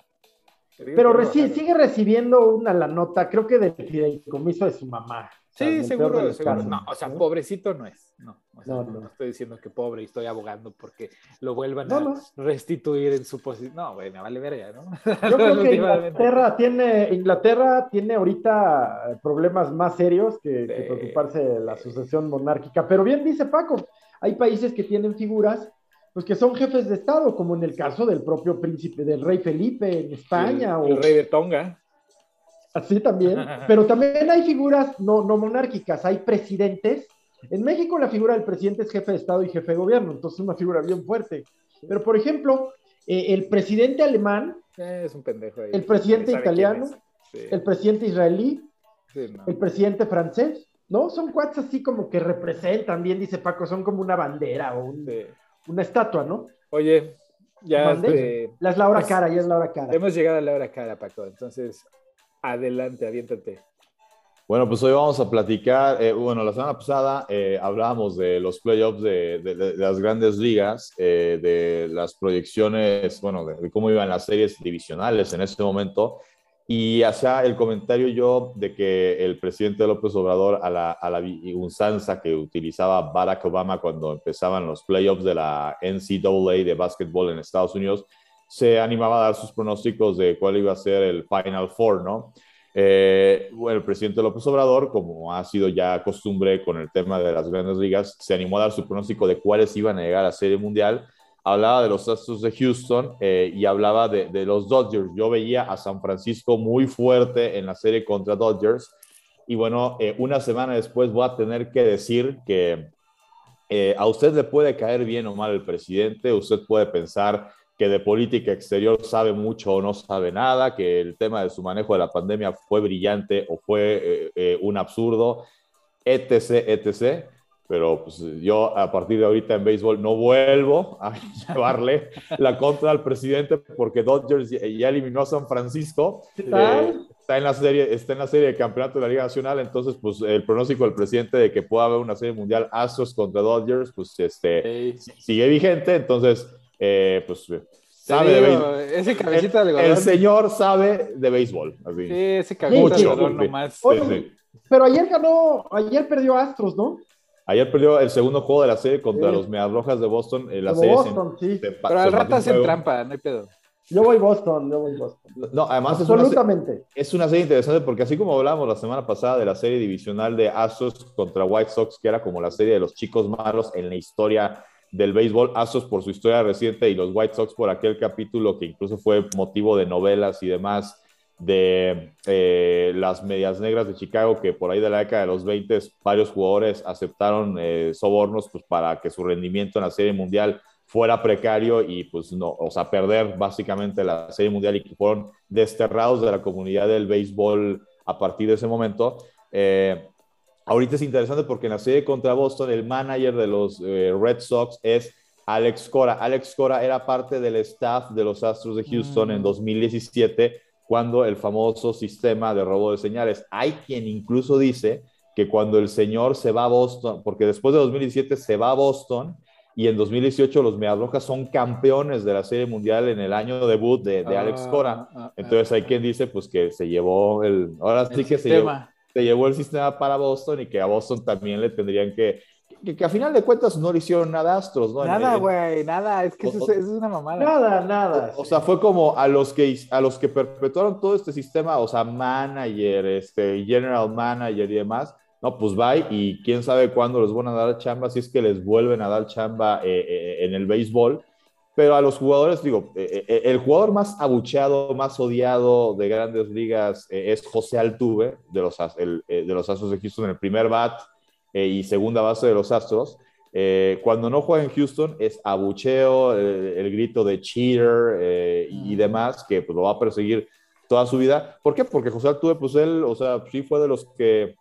Pero sigue recibiendo una la nota creo que del fideicomiso de su mamá Sí, seguro, seguro. No, o sea, pobrecito no es. No, no, no, estoy diciendo que pobre y estoy abogando porque lo vuelvan a restituir en su posición. No, güey, me vale verga, ¿no? Yo creo que Inglaterra tiene, Inglaterra tiene ahorita problemas más serios que, preocuparse de la sucesión monárquica. Pero bien dice Paco, hay países que tienen figuras pues que son jefes de Estado, como en el caso del propio príncipe, del rey Felipe en España. o el rey de Tonga. Así también. Pero también hay figuras no, no monárquicas, hay presidentes. En México la figura del presidente es jefe de Estado y jefe de gobierno, entonces es una figura bien fuerte. Pero, por ejemplo, eh, el presidente alemán, eh, es un pendejo el presidente italiano, el presidente israelí, el presidente francés, ¿no? Son cuates así como que representan, bien dice Paco, son como una bandera o una estatua, ¿no? Oye, ya... Este, la es la hora cara, ya es la hora cara. Hemos llegado a la hora cara, Paco, entonces Adelante, aviéntate. Bueno, pues hoy vamos a platicar, eh, bueno, la semana pasada eh, hablábamos de los playoffs de, las grandes ligas, eh, de las proyecciones, bueno, de, cómo iban las series divisionales en este momento, y hacía el comentario yo de que el presidente López Obrador, a la, a la que utilizaba Barack Obama cuando empezaban los playoffs de la NCAA de básquetbol en Estados Unidos, se animaba a dar sus pronósticos de cuál iba a ser el Final Four, ¿no? Eh, el presidente López Obrador, como ha sido ya costumbre con el tema de las grandes ligas, se animó a dar su pronóstico de cuáles iban a llegar a Serie Mundial. Hablaba de los Astros de Houston eh, y hablaba de, de, los Dodgers. Yo veía a San Francisco muy fuerte en la serie contra Dodgers. Y bueno, eh, una semana después voy a tener que decir que a usted le puede caer bien o mal el presidente, usted puede pensar que de política exterior sabe mucho o no sabe nada, que el tema de su manejo de la pandemia fue brillante o fue eh, eh, un absurdo, etc., etc. Pero pues, yo a partir de ahorita en béisbol no vuelvo a llevarle la contra al presidente porque Dodgers ya eliminó a San Francisco. Eh, está en la serie, está en la serie de campeonato de la Liga Nacional, entonces pues el pronóstico del presidente de que pueda haber una serie mundial Astros contra Dodgers, pues este sigue vigente, entonces eh, pues sabe de béisbol. Ese cabecita de El señor sabe de béisbol. Así. Sí, ese cabecita de algodón nomás. Pero ayer ganó, ayer perdió Astros, ¿no? Ayer perdió el segundo juego de la serie contra los Medias Rojas de Boston. En la serie Boston, sí. Pero al rato hacen trampa, no hay pedo. Yo voy Boston, yo voy Boston. No, además Absolutamente. Es una, es una serie interesante porque así como hablábamos la semana pasada de la serie divisional de Astros contra White Sox, que era como la serie de los chicos malos en la historia del béisbol, Astros por su historia reciente y los White Sox por aquel capítulo que incluso fue motivo de novelas y demás de eh, las medias negras de Chicago, que por ahí de la década de los 20 varios jugadores aceptaron eh, sobornos pues, para que su rendimiento en la Serie Mundial fuera precario y pues no, o sea, perder básicamente la Serie Mundial y que fueron desterrados de la comunidad del béisbol a partir de ese momento. Eh, Ahorita es interesante porque en la serie contra Boston, el manager de los eh, Red Sox es Alex Cora. Alex Cora era parte del staff de los Astros de Houston en 2017, mm. cuando el famoso sistema de robo de señales. Hay quien incluso dice que cuando el señor se va a Boston, porque después de 2017 se va a Boston y en 2018 los Medias Rojas son campeones de la Serie Mundial en el año debut de, Alex ah, Cora. Ah, ah, Entonces hay quien dice pues que se llevó el, ahora sí que se llevó, se llevó, el sistema para Boston y que a Boston también le tendrían que, que, a final de cuentas no le hicieron nada a Astros, ¿no? Nada, güey, nada, es que eso, es una mamada. Nada, nada. O, sea, fue como a los que a los que perpetuaron todo este sistema, o sea, manager, este, general manager y demás, no, pues bye y quién sabe cuándo les van a dar chamba, si es que les vuelven a dar chamba eh, eh, en el béisbol. Pero a los jugadores, digo, eh, el jugador más abucheado, más odiado de grandes ligas es José Altuve, de los, de los Astros de Houston, en el primer bat y segunda base de los Astros. cuando no juega en Houston es abucheo, el, grito de cheater y demás, que pues, lo va a perseguir toda su vida. ¿Por qué? Porque José Altuve, pues él, o sea, sí fue de los que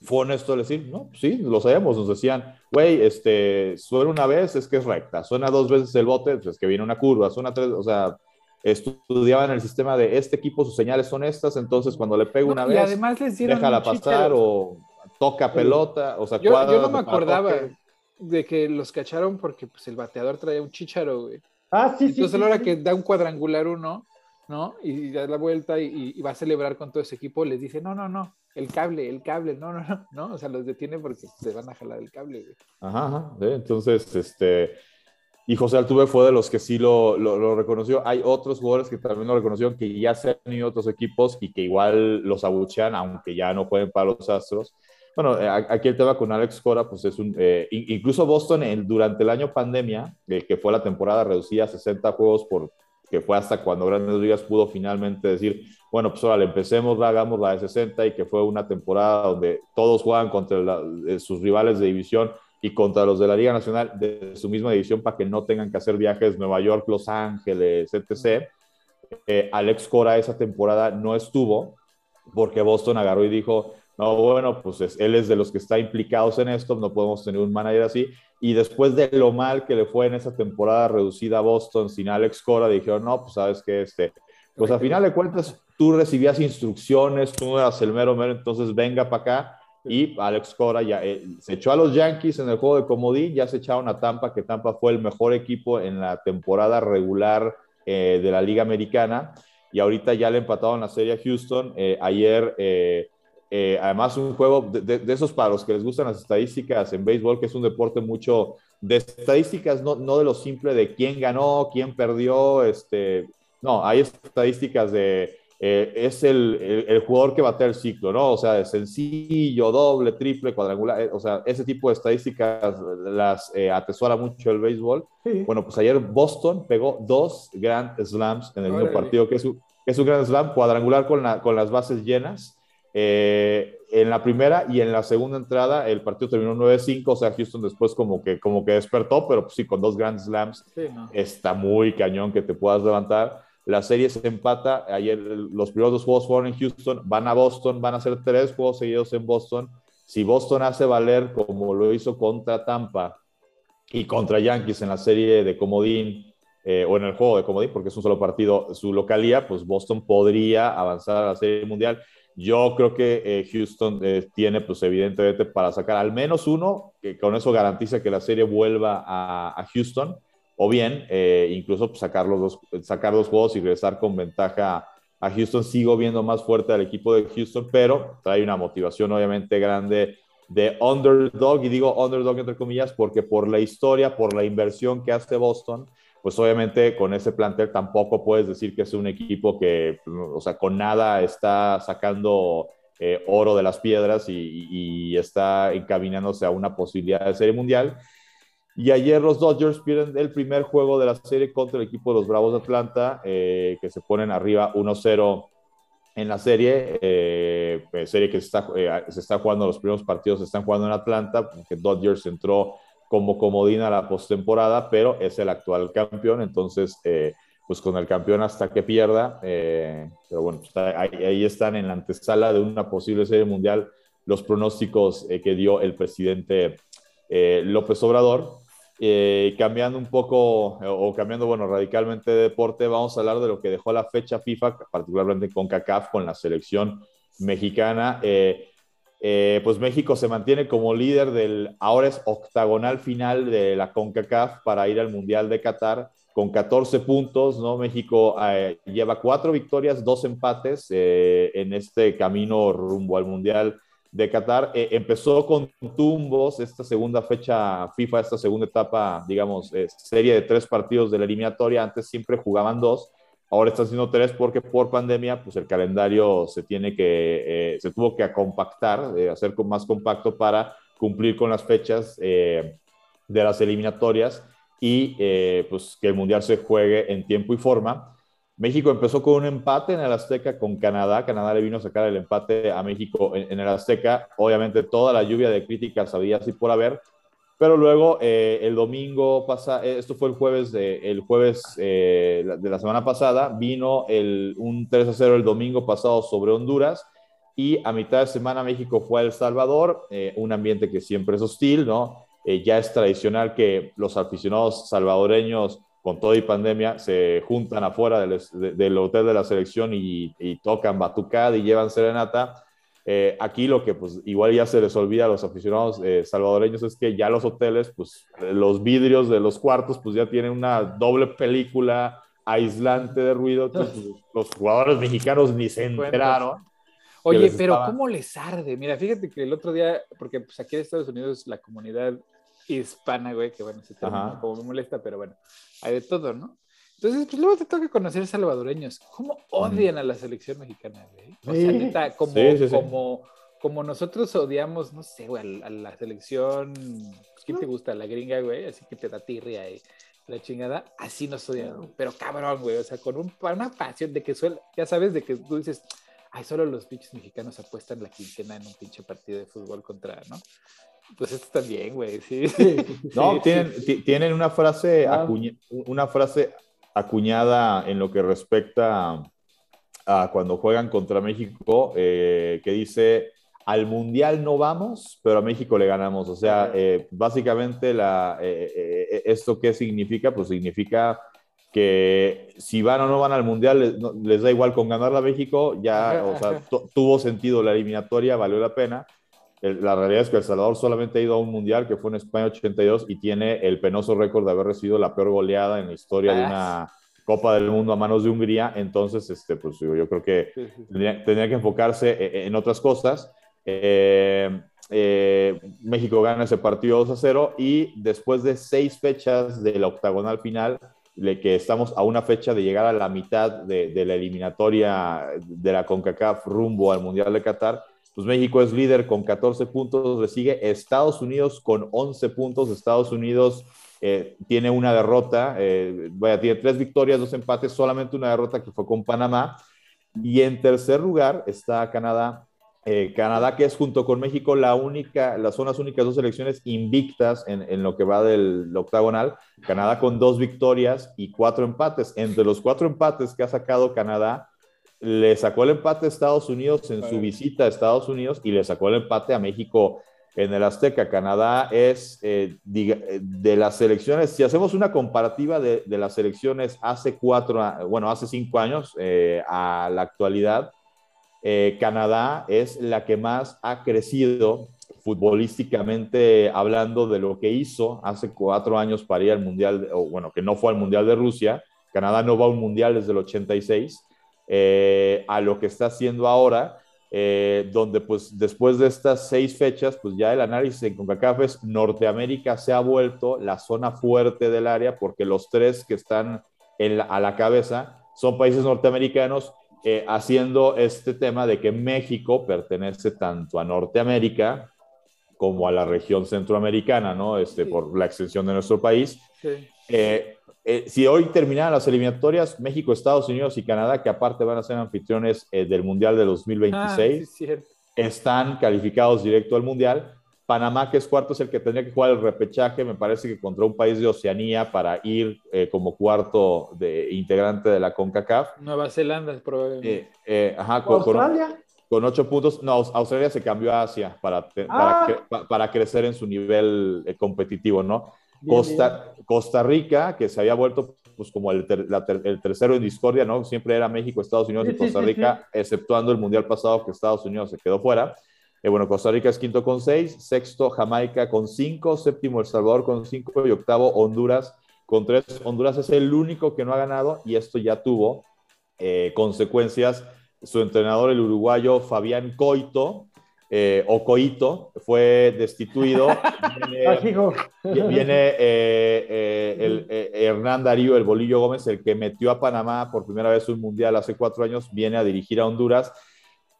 fue honesto decir, no, sí, lo sabemos, nos decían, güey, este, suena una vez, es que es recta, suena dos veces el bote, pues es que viene una curva, suena tres, o sea, estudiaban el sistema de este equipo, sus señales son estas, entonces cuando le pego una vez, además les déjala pasar o toca pelota, o sea, yo, yo no me acordaba de que los cacharon porque pues el bateador traía un chicharo, güey. Ah, sí, Entonces sí, a la hora que da un cuadrangular uno, ¿no? Y da la vuelta y, va a celebrar con todo ese equipo, les dice, no, no, no, el cable, el cable, no, no, no, no, o sea, los detiene porque se van a jalar el cable. Ajá, ajá. entonces, este, y José Altuve fue de los que sí lo, lo, reconoció. Hay otros jugadores que también lo reconocieron, que ya se han ido a otros equipos y que igual los abuchean, aunque ya no pueden para los Astros. Bueno, eh, aquí el tema con Alex Cora, pues es un, eh, incluso Boston durante el año pandemia, eh, que fue la temporada reducida a 60 juegos por que fue hasta cuando Grandes Ligas pudo finalmente decir, bueno, pues ahora empecemos, hagamos la de 60 y que fue una temporada donde todos juegan contra eh, sus rivales de división y contra los de la Liga Nacional de su misma división para que no tengan que hacer viajes Nueva York, Los Ángeles, etc. Eh, Alex Cora esa temporada no estuvo porque Boston agarró y dijo, no, bueno, pues él es de los que está implicados en esto, no podemos tener un manager así. Y después de lo mal que le fue en esa temporada reducida a Boston sin Alex Cora, dijeron, no, pues sabes que este, pues a final de cuentas tú recibías instrucciones, tú eras el mero mero, entonces venga para acá. Y Alex Cora ya eh, se echó a los Yankees en el juego de comodín, ya se echaron a Tampa, que Tampa fue el mejor equipo en la temporada regular eh, de la Liga Americana. Y ahorita ya le empataron la serie a Houston. Eh, ayer eh, además, un juego de, esos para los que les gustan las estadísticas en béisbol, que es un deporte mucho de estadísticas, no, no de lo simple de quién ganó, quién perdió. Este, no, hay estadísticas de eh, es el, el, jugador que batea el ciclo, ¿no? O sea, de sencillo, doble, triple, cuadrangular, eh, o sea, ese tipo de estadísticas las atesora mucho el béisbol. Bueno, pues ayer Boston pegó dos Grand Slams en el mismo partido, que es, un, es un Grand Slam cuadrangular con, la, con las bases llenas. Eh, en la primera y en la segunda entrada el partido terminó 9-5, o sea, Houston después como que, como que despertó, pero pues sí, con dos Grand Slams está muy cañón que te puedas levantar. La serie se empata, ayer los primeros dos juegos fueron en Houston, van a Boston, van a ser tres juegos seguidos en Boston. Si Boston hace valer como lo hizo contra Tampa y contra Yankees en la serie de Comodín, eh, o en el juego de Comodín, porque es un solo partido, su localía, pues Boston podría avanzar a la serie mundial. Yo creo que eh, Houston eh, tiene, pues evidentemente, para sacar al menos uno, que con eso garantiza que la serie vuelva a, Houston, o bien eh, incluso pues, sacar, los dos, sacar dos juegos y regresar con ventaja a Houston. Sigo viendo más fuerte al equipo de Houston, pero trae una motivación obviamente grande de underdog, y digo underdog entre comillas, porque por la historia, por la inversión que hace Boston, pues obviamente con ese plantel tampoco puedes decir que es un equipo que, o sea, con nada está sacando eh, oro de las piedras y, está encaminándose a una posibilidad de serie mundial. Y ayer los Dodgers pierden el primer juego de la serie contra el equipo de los Bravos de Atlanta, eh, que se ponen arriba 1-0 en la serie, eh, serie que se está, se está jugando, los primeros partidos se están jugando en Atlanta, porque Dodgers entró como comodín a la postemporada, pero es el actual campeón, entonces, eh, pues con el campeón hasta que pierda, eh, pero bueno, pues, ahí, están en la antesala de una posible serie mundial los pronósticos eh, que dio el presidente López Obrador. Cambiando un poco, o cambiando, bueno, radicalmente de deporte, vamos a hablar de lo que dejó la fecha FIFA, particularmente con CACAF, con la selección mexicana. Eh, pues México se mantiene como líder del, ahora es octagonal final de la CONCACAF para ir al Mundial de Qatar con 14 puntos, ¿no? México lleva cuatro victorias, dos empates en este camino rumbo al Mundial de Qatar. Eh, empezó con tumbos esta segunda fecha FIFA, esta segunda etapa, digamos, eh, serie de tres partidos de la eliminatoria. Antes siempre jugaban dos, ahora están siendo tres porque por pandemia, pues el calendario se tiene que, eh, se tuvo que compactar, hacer más compacto para cumplir con las fechas de las eliminatorias y pues que el Mundial se juegue en tiempo y forma. México empezó con un empate en el Azteca con Canadá. Canadá le vino a sacar el empate a México en, el Azteca. Obviamente toda la lluvia de críticas había así por haber. Pero luego eh, el domingo pasado, eh, esto fue el jueves, de, el jueves eh, de la semana pasada, vino el, un 3 a 0 el domingo pasado sobre Honduras y a mitad de semana México fue a El Salvador, un ambiente que siempre es hostil, ¿no? ya es tradicional que los aficionados salvadoreños con todo y pandemia, se juntan afuera del, hotel de la selección y, tocan batucada y llevan serenata. Eh, aquí lo que pues igual ya se les olvida a los aficionados eh, salvadoreños es que ya los hoteles, pues los vidrios de los cuartos pues ya tienen una doble película aislante de ruido. Pues, los jugadores mexicanos ni se enteraron. Oye, pero ¿cómo les arde? Mira, fíjate que el otro día, porque pues aquí en Estados Unidos la comunidad hispana, güey, que bueno, se termina como me molesta, pero bueno, hay de todo, ¿no? Entonces, pues luego te toca conocer salvadoreños. ¿Cómo odian a la selección mexicana, güey? O sea, neta, como, como, como nosotros odiamos, no sé, güey, a, la selección, pues, ¿quién te gusta? La gringa, güey, así que te da tirria y la chingada, así nos odian, pero cabrón, güey, o sea, con un, una pasión de que suele, ya sabes, de que tú dices, ay, solo los pinches mexicanos apuestan la quincena en un pinche partido de fútbol contra, ¿no? Pues esto también, güey, sí. No, tienen, tienen una frase, ah. una frase acuñada en lo que respecta a, cuando juegan contra México, eh, que dice, al Mundial no vamos, pero a México le ganamos. O sea, eh, básicamente la, eh, esto qué significa? Pues significa que si van o no van al Mundial, les, les da igual con ganar a México, ya, o sea, tuvo sentido la eliminatoria, valió la pena la realidad es que El Salvador solamente ha ido a un mundial que fue en España 82 y tiene el penoso récord de haber recibido la peor goleada en la historia de una Copa del Mundo a manos de Hungría. Entonces, este, pues yo, creo que tendría, que enfocarse e, e, en, otras cosas. Eh, eh, México gana ese partido 2 a 0 y después de seis fechas de la octagonal final, de que estamos a una fecha de llegar a la mitad de, de la eliminatoria de la CONCACAF rumbo al Mundial de Qatar, pues México es líder con 14 puntos, le sigue Estados Unidos con 11 puntos. Estados Unidos eh, tiene una derrota, eh, tiene tres victorias, dos empates, solamente una derrota que fue con Panamá. Y en tercer lugar está Canadá. Eh, Canadá, que es junto con México la única, las son las únicas dos selecciones invictas en, lo que va del octagonal. Canadá con dos victorias y cuatro empates. Entre los cuatro empates que ha sacado Canadá, le sacó el empate a Estados Unidos en su visita a Estados Unidos y le sacó el empate a México en el Azteca. Canadá es eh, de las selecciones, si hacemos una comparativa de, las selecciones hace cuatro, bueno, hace cinco años eh, a la actualidad, eh, Canadá es la que más ha crecido futbolísticamente hablando de lo que hizo hace cuatro años para ir al Mundial, o bueno, que no fue al Mundial de Rusia. Canadá no va a un Mundial desde el 86 eh, a lo que está haciendo ahora, eh, donde pues después de estas seis fechas, pues ya el análisis en CONCACAF es Norteamérica se ha vuelto la zona fuerte del área porque los tres que están a la cabeza son países norteamericanos eh, haciendo este tema de que México pertenece tanto a Norteamérica como a la región centroamericana, ¿no? Este, Por la extensión de nuestro país. Sí. Eh, si hoy terminaran las eliminatorias, México, Estados Unidos y Canadá, que aparte van a ser anfitriones eh, del Mundial de 2026, ah, están calificados directo al Mundial. Panamá, que es cuarto, es el que tendría que jugar el repechaje, me parece que contra un país de Oceanía para ir eh, como cuarto de, integrante de la CONCACAF. Nueva Zelanda, probablemente. ajá, con, Australia. Con, ocho puntos. No, Australia se cambió a Asia para, para, ah. para crecer en su nivel competitivo, ¿no? Costa, Costa Rica, que se había vuelto pues como el, el, tercero en discordia, ¿no? Siempre era México, Estados Unidos y Costa Rica, exceptuando el Mundial pasado que Estados Unidos se quedó fuera. Eh, bueno, Costa Rica es quinto con seis, sexto Jamaica con cinco, séptimo El Salvador con cinco y octavo Honduras con tres. Honduras es el único que no ha ganado y esto ya tuvo eh, consecuencias. Su entrenador, el uruguayo Fabián Coito, eh, o Coito, fue destituido. viene, el, Hernán Darío, el Bolillo Gómez, el que metió a Panamá por primera vez un mundial hace cuatro años, viene a dirigir a Honduras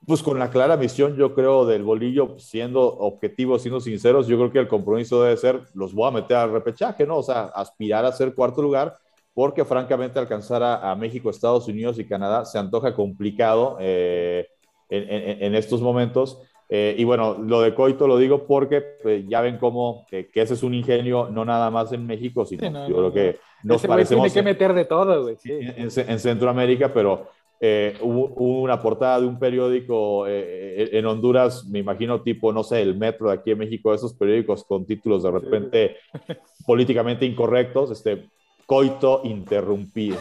pues con la clara misión, yo creo, del bolillo, siendo objetivos, siendo sinceros, yo creo que el compromiso debe ser, los voy a meter al repechaje, ¿no? O sea, aspirar a ser cuarto lugar, porque francamente alcanzar a, México, Estados Unidos y Canadá se antoja complicado eh, en, estos momentos. Eh, y bueno, lo de Coito lo digo porque pues, ya ven cómo que ese es un ingenio no nada más en México, sino yo creo que nos parecemos... Tiene que meter de todo, güey. en Centroamérica, pero eh, hubo, una portada de un periódico eh, eh, en Honduras, me imagino tipo, no sé, el Metro de aquí en México, esos periódicos con títulos de repente políticamente incorrectos, este, coito interrumpido.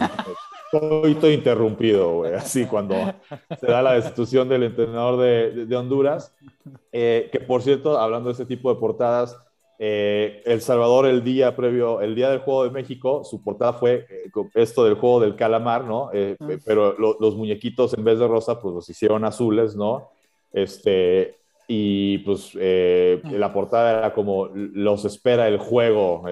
coito interrumpido, así cuando se da la destitución del entrenador de, de Honduras, que por cierto, hablando de este tipo de portadas, eh, el Salvador el día previo, el día del Juego de México, su portada fue eh, esto del juego del calamar, ¿no? Eh, ah. Pero los muñequitos en vez de rosa, pues los hicieron azules, ¿no? Este, y pues ah. la portada era como los espera el juego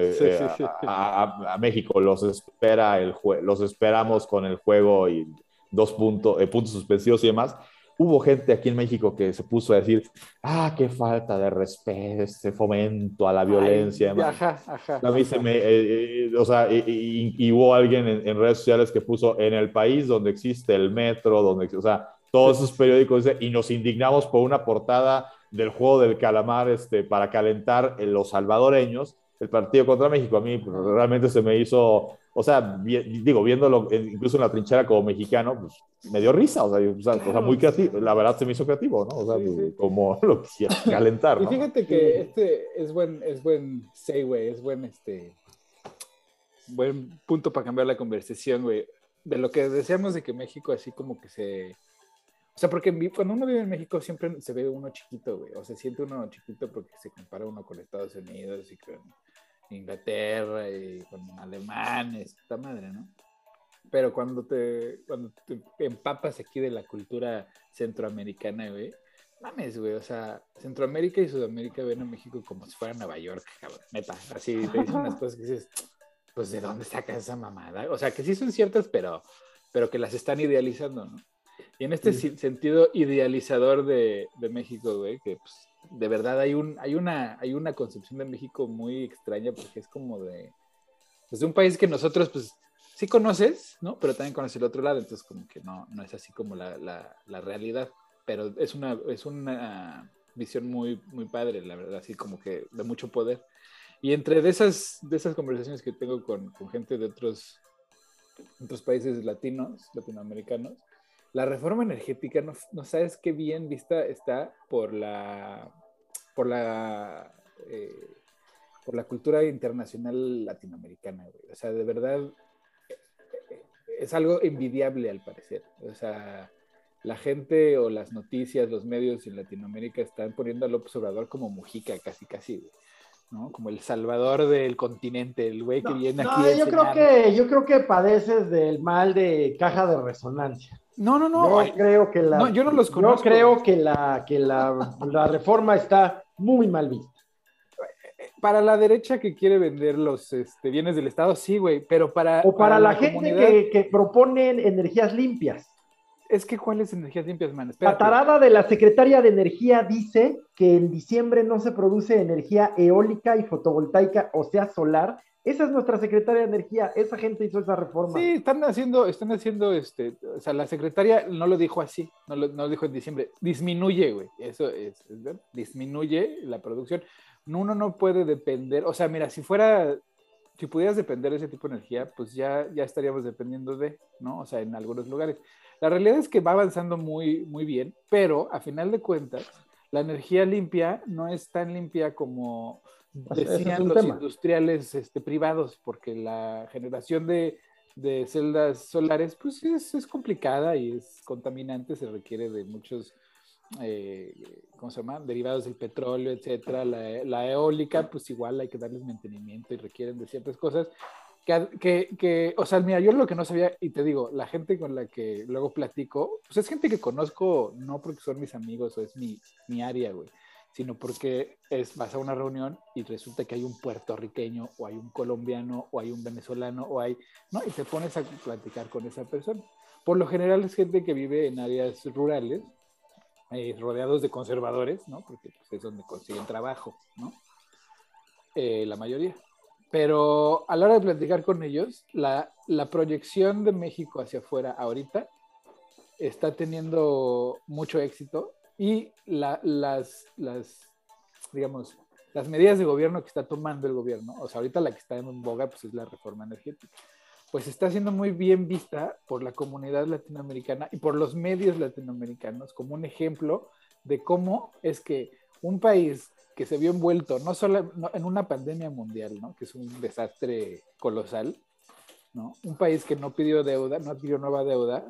A, México, los espera el los esperamos con el juego y dos puntos, puntos suspensivos y demás hubo gente aquí en México que se puso a decir, ah, qué falta de respeto, este fomento a la violencia. ajá, ajá. A mí se me, eh, eh, o sea, y, hubo alguien en, redes sociales que puso, en el país donde existe el metro, donde, o sea, todos esos periódicos, y nos indignamos por una portada del juego del calamar este, para calentar los salvadoreños, el partido contra México. A mí realmente se me hizo o sea, digo, viéndolo incluso en la trinchera como mexicano, pues me dio risa, o sea, muy creativo, la verdad se me hizo creativo, ¿no? O sea, como lo quisiera calentar, ¿no? Y fíjate que este es buen, es buen segue, es buen, este, buen punto para cambiar la conversación, güey, de lo que decíamos de que México así como que se... O sea, porque cuando uno vive en México siempre se ve uno chiquito, güey, o se siente uno chiquito porque se compara uno con Estados Unidos y con Inglaterra y con alemanes, esta madre, ¿no? Pero cuando te, cuando te empapas aquí de la cultura centroamericana, güey, mames, güey, o sea, Centroamérica y Sudamérica ven a México como si fuera Nueva York, cabrón, neta, así te dicen unas cosas que dices, pues de dónde sacas esa mamada, o sea, que sí son ciertas, pero, pero que las están idealizando, ¿no? Y en este sentido idealizador de, de México, güey, que pues, de verdad hay, un, hay, una, hay una concepción de México muy extraña porque es como de, pues de un país que nosotros pues sí conoces, ¿no? Pero también conoces el otro lado, entonces como que no, no es así como la, la, la realidad, pero es una, es una visión muy, muy padre, la verdad, así como que de mucho poder. Y entre de esas, de esas conversaciones que tengo con, con gente de otros, otros países latinos, latinoamericanos, la reforma energética no, sabes qué bien vista está por la por la eh, por la cultura internacional latinoamericana, O sea, de verdad es algo envidiable al parecer. O sea, la gente o las noticias, los medios en Latinoamérica están poniendo al López Obrador como Mujica, casi, casi, ¿no? Como el salvador del continente, el güey que viene aquí. No, yo creo que, yo creo que padeces del mal de caja de resonancia. No, no, no. Yo creo que la. yo no los conozco. Yo creo que la, que la, la reforma está muy mal vista. Para la derecha que quiere vender los este, bienes del Estado, sí, güey, pero para. O para, la, gente que, que proponen energías limpias. Es que, ¿cuáles energías limpias, man? La tarada de la secretaria de Energía dice que en diciembre no se produce energía eólica y fotovoltaica, o sea, solar, esa es nuestra secretaria de Energía, esa gente hizo esa reforma. Sí, están haciendo, están haciendo, este, o sea, la secretaria no lo dijo así, no lo, dijo en diciembre, disminuye, güey, eso es, disminuye la producción. Uno no puede depender, o sea, mira, si fuera, si pudieras depender de ese tipo de energía, pues ya, ya estaríamos dependiendo de, ¿no? O sea, en algunos lugares. La realidad es que va avanzando muy, muy bien, pero a final de cuentas, la energía limpia no es tan limpia como decían los industriales este, privados, porque la generación de, celdas solares pues es, complicada y es contaminante, se requiere de muchos, eh, ¿cómo se llama? Derivados del petróleo, etcétera. La, la, eólica, pues igual hay que darles mantenimiento y requieren de ciertas cosas. Que, que, o sea, mira, yo lo que no sabía, y te digo, la gente con la que luego platico, pues es gente que conozco, no porque son mis amigos o es mi, mi área, güey, sino porque es, vas a una reunión y resulta que hay un puertorriqueño o hay un colombiano o hay un venezolano o hay, ¿no? Y te pones a platicar con esa persona. Por lo general es gente que vive en áreas rurales, eh, rodeados de conservadores, ¿no? Porque pues, es donde consiguen trabajo, ¿no? Eh, la mayoría. Pero a la hora de platicar con ellos, la, proyección de México hacia afuera ahorita está teniendo mucho éxito y las, las, digamos, las medidas de gobierno que está tomando el gobierno, o sea, ahorita la que está en boga pues es la reforma energética, pues está siendo muy bien vista por la comunidad latinoamericana y por los medios latinoamericanos como un ejemplo de cómo es que un país que se vio envuelto no solo en una pandemia mundial, ¿no? que es un desastre colosal, ¿no? un país que no pidió deuda, no pidió nueva deuda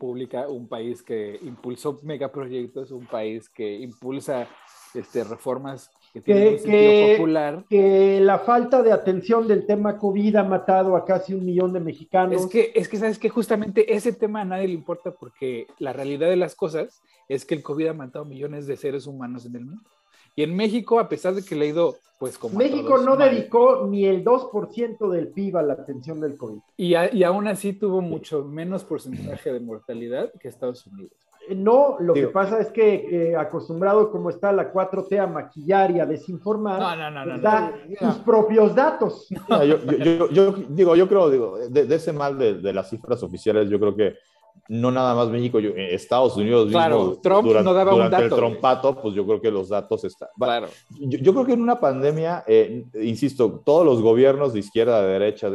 pública, un país que impulsó megaproyectos, un país que impulsa este, reformas que tienen un sentido popular. Que la falta de atención del tema COVID ha matado a casi un millón de mexicanos. Es que, es que sabes que justamente ese tema a nadie le importa porque la realidad de las cosas es que el COVID ha matado millones de seres humanos en el mundo. Y en México, a pesar de que le ha ido, pues como. México no dedicó ni el 2% del PIB a la atención del COVID. Y, y, aún así tuvo mucho menos porcentaje de mortalidad que Estados Unidos. Eh, no, lo que pasa es que eh, acostumbrado como está la 4T a maquillar y a desinformar, no, no, no, da sus propios datos. Yo, yo, digo, yo creo, digo, de, ese mal de, de, las cifras oficiales, yo creo que no nada más México, yo, eh, Estados Unidos claro, Trump durante, no daba un dato, el trompato, pues yo creo que los datos están. Claro. Yo, creo que en una pandemia, eh, insisto, todos los gobiernos de izquierda, a derecha,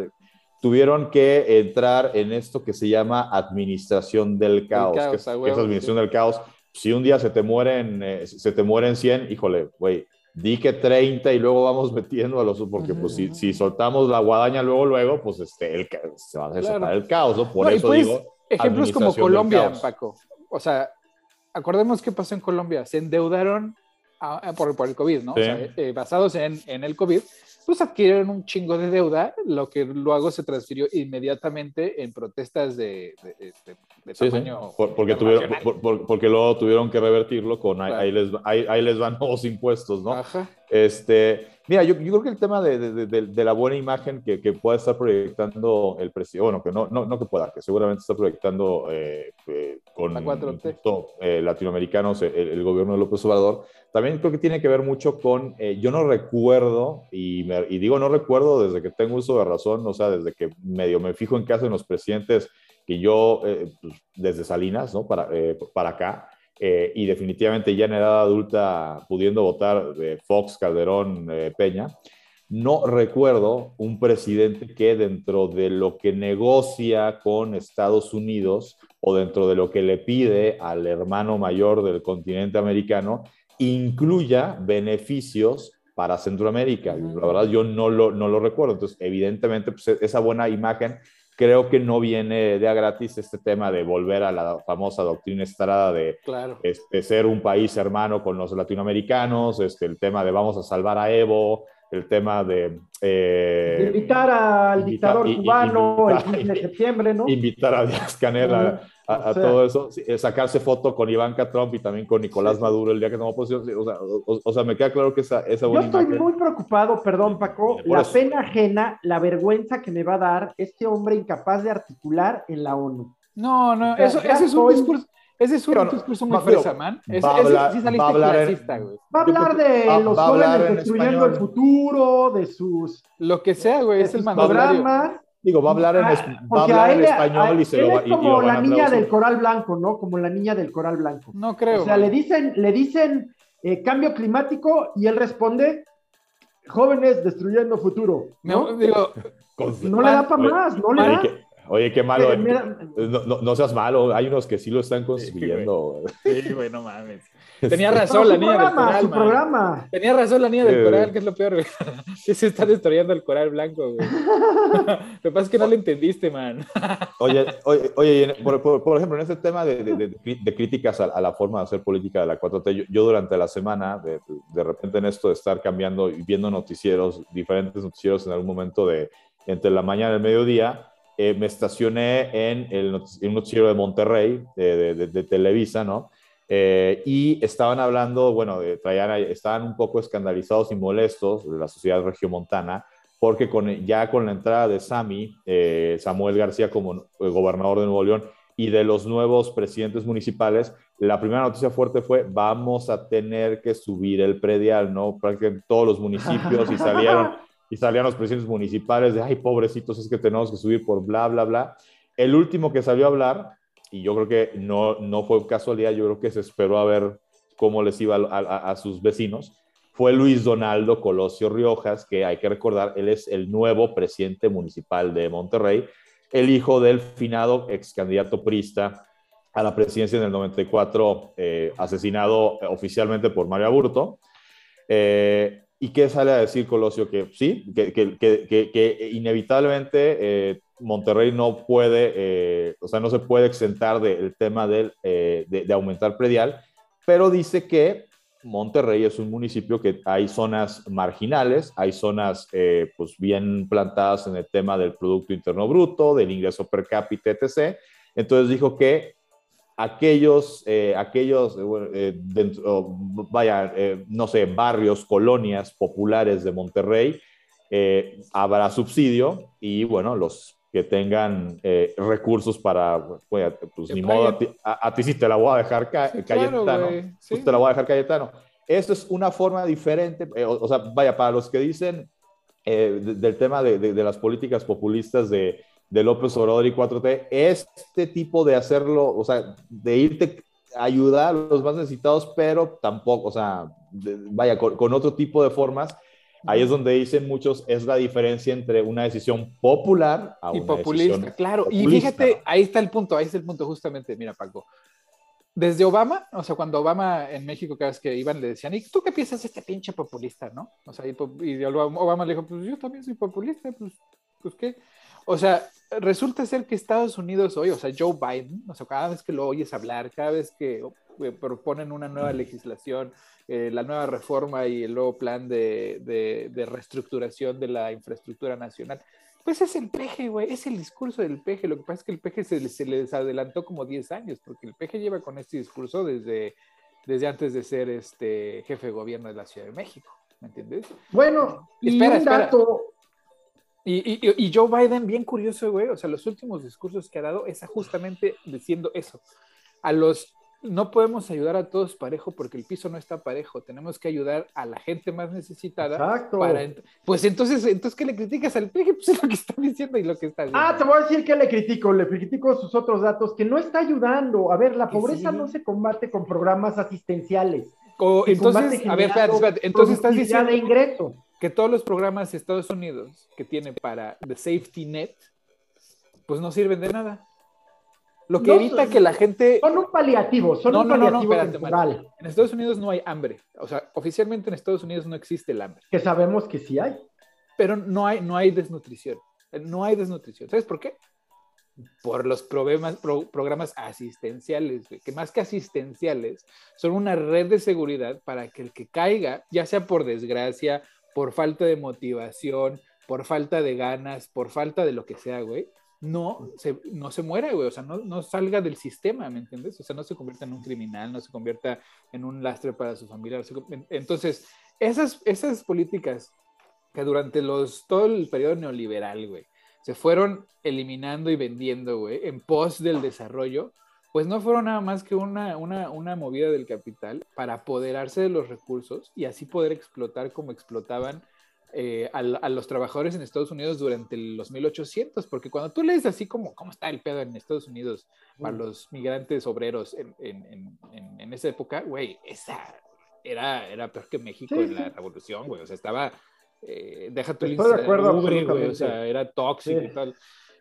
tuvieron que entrar en esto que se llama administración del caos. que, es, administración del caos. Si un día se te mueren, eh, se te mueren 100, híjole, güey, di que 30 y luego vamos metiendo a los, porque pues si, si, soltamos la guadaña luego, luego, pues este, el, se va a desatar el caos, ¿no? Por eso pues, digo Ejemplos como Colombia, Paco. O sea, acordemos qué pasó en Colombia. Se endeudaron por, por, el COVID, ¿no? O sea, eh, basados en, en, el COVID, pues adquirieron un chingo de deuda, lo que luego se transfirió inmediatamente en protestas de, de, tamaño. porque, tuvieron, porque luego tuvieron que revertirlo con ahí, les, ahí, les van nuevos impuestos, ¿no? Ajá. Este, mira, yo, yo, creo que el tema de, de la buena imagen que, que, pueda estar proyectando el presidente, bueno, que no, no, no, que pueda, que seguramente está proyectando eh, eh, con la 4T. Eh, latinoamericanos el, el, gobierno de López Obrador, también creo que tiene que ver mucho con, yo no recuerdo, y, y, digo no recuerdo desde que tengo uso de razón, o sea, desde que medio me fijo en qué hacen los presidentes, que yo, pues, desde Salinas, ¿no? Para, para acá, eh, y definitivamente ya en edad adulta pudiendo votar de Fox, Calderón, eh, Peña, no recuerdo un presidente que dentro de lo que negocia con Estados Unidos o dentro de lo que le pide al hermano mayor del continente americano, incluya beneficios para Centroamérica. La verdad, yo no lo, no lo recuerdo. Entonces, evidentemente, pues, esa buena imagen creo que no viene de a gratis este tema de volver a la famosa doctrina estrada de este, ser un país hermano con los latinoamericanos, este, el tema de vamos a salvar a Evo, el tema de... Eh, invitar al dictador cubano el 15 de septiembre, ¿no? Invitar a Díaz Canel a, todo eso, eh, sacarse foto con Ivanka Trump y también con Nicolás Maduro el día que tomó posición. O sea, o, sea, me queda claro que esa, esa Yo estoy muy preocupado, perdón Paco, la pena ajena, la vergüenza que me va a dar este hombre incapaz de articular en la ONU. No, no, eso, ese es un discurso ese es un discurso muy fresa, man. va a hablar, sí va a hablar, güey. Va a hablar de los jóvenes destruyendo el futuro, de sus... Lo que sea, güey, es el programas. Digo, va a hablar en, ah, va a hablar en español y se lo va Es como la niña del coral blanco, ¿no? Como la niña del coral blanco. No creo. O sea, le dicen, le dicen eh, cambio climático y él responde jóvenes destruyendo futuro. ¿no? digo, no le da para más, no le da. Oye, qué malo. Eh, no, no, seas malo, hay unos que sí lo están consiguiendo. Sí, güey, no mames. Tenía razón la niña del coral. Programa. Tenía razón la niña del coral, que es lo peor, güey. se está destruyendo el coral blanco, güey. lo que pasa es que no lo entendiste, man. oye, oye, oye por, ejemplo, en este tema de, de, críticas a, la forma de hacer política de la 4T, yo, durante la semana, de, repente en esto de estar cambiando y viendo noticieros, diferentes noticieros en algún momento de entre la mañana y el mediodía, eh, me estacioné en el noticiero de Monterrey, de, Televisa, ¿no? Eh, y estaban hablando, bueno, traían, estaban un poco escandalizados y molestos de la sociedad regiomontana, porque con, ya con la entrada de Sami, eh, Samuel García como gobernador de Nuevo León, y de los nuevos presidentes municipales, la primera noticia fuerte fue, vamos a tener que subir el predial, ¿no? Prácticamente todos los municipios y salieron y salían los presidentes municipales de, ay, pobrecitos, es que tenemos que subir por bla, bla, bla. El último que salió a hablar, y yo creo que no, no fue casualidad, yo creo que se esperó a ver cómo les iba a, sus vecinos, fue Luis Donaldo Colosio Riojas, que hay que recordar, él es el nuevo presidente municipal de Monterrey, el hijo del finado ex candidato prista a la presidencia en el 94, eh, asesinado oficialmente por Mario Aburto. Eh, ¿Y qué sale a decir Colosio? Que sí, que, que, que, que inevitablemente eh, Monterrey no puede, eh, o sea, no se puede exentar del tema eh, de, de, aumentar predial, pero dice que Monterrey es un municipio que hay zonas marginales, hay zonas pues bien plantadas en el tema del Producto Interno Bruto, del ingreso per cápita, etc. Entonces dijo que aquellos, eh, aquellos eh, eh, vaya, no sé, barrios, colonias populares de Monterrey, habrá subsidio y bueno, los que tengan recursos para, pues, pues ni modo, a ti, sí te la voy a dejar Cayetano, pues te la voy a dejar Cayetano. Esto es una forma diferente, o, sea, vaya, para los que dicen del tema de, de las políticas populistas de de López Obrador y 4T, este tipo de hacerlo, o sea, de irte a ayudar a los más necesitados, pero tampoco, o sea, vaya, con, otro tipo de formas, ahí es donde dicen muchos, es la diferencia entre una decisión popular a y populista, claro. Y fíjate, ahí está el punto, ahí está el punto justamente, mira Paco. Desde Obama, o sea, cuando Obama en México, cada vez que iban, le decían, ¿y tú qué piensas este pinche populista, no? O sea, y, Obama le dijo, pues yo también soy populista, pues, pues qué. O sea, resulta ser que Estados Unidos hoy, o sea, Joe Biden, o sea, cada vez que lo oyes hablar, cada vez que eh, proponen una nueva legislación, eh, la nueva reforma y el nuevo plan de, reestructuración de la infraestructura nacional, pues es el peje, güey, es el discurso del peje. Lo que pasa es que el peje se, se les adelantó como 10 años, porque el peje lleva con este discurso desde, desde antes de ser este jefe de gobierno de la Ciudad de México. ¿Me entiendes? Bueno, espera, un dato, y, y, Joe Biden, bien curioso, güey, o sea, los últimos discursos que ha dado es justamente diciendo eso. A los, no podemos ayudar a todos parejo porque el piso no está parejo, tenemos que ayudar a la gente más necesitada. Exacto. pues entonces, entonces, ¿qué le criticas al peje? Pues es lo que está diciendo y lo que está diciendo. Ah, te voy a decir que le critico, le critico sus otros datos, que no está ayudando. A ver, la pobreza no se combate con programas asistenciales. entonces, a ver, espérate, espérate, entonces estás diciendo... de ingreso que todos los programas de Estados Unidos que tiene para The Safety Net, pues no sirven de nada. Lo que evita que la gente. Son un paliativo, son un paliativo En Estados Unidos no hay hambre. O sea, oficialmente en Estados Unidos no existe el hambre. Que sabemos que sí hay. Pero no hay, no hay desnutrición. No hay desnutrición. ¿Sabes por qué? Por los problemas, programas asistenciales, que más que asistenciales, son una red de seguridad para que el que caiga, ya sea por desgracia, por falta de motivación, por falta de ganas, por falta de lo que sea, güey, no se, no se muera, güey, o sea, no, no, salga del sistema, ¿me entiendes? O sea, no se convierta en un criminal, no se convierta en un lastre para su familia. Entonces, esas, esas políticas que durante los, todo el periodo neoliberal, güey, se fueron eliminando y vendiendo, güey, en pos del desarrollo, pues no fueron nada más que una, una, movida del capital para apoderarse de los recursos y así poder explotar como explotaban eh, a, los trabajadores en Estados Unidos durante los 1800, porque cuando tú lees así como cómo está el pedo en Estados Unidos para mm. los migrantes obreros en, en, esa época, güey, esa era, era peor que México en la revolución, güey, o sea, estaba, eh, deja tu Estoy de acuerdo, güey, o sea, era tóxico y tal.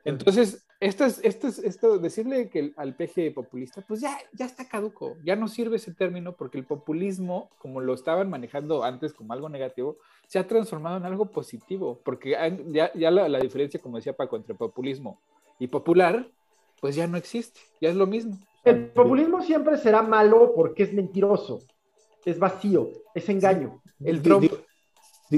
Entonces, esto es, esto es, esto, decirle que al peje populista, pues ya, ya está caduco, ya no sirve ese término porque el populismo, como lo estaban manejando antes como algo negativo, se ha transformado en algo positivo, porque ya, ya la, la, diferencia, como decía Paco, entre populismo y popular, pues ya no existe, ya es lo mismo. El populismo siempre será malo porque es mentiroso, es vacío, es engaño. El Trump,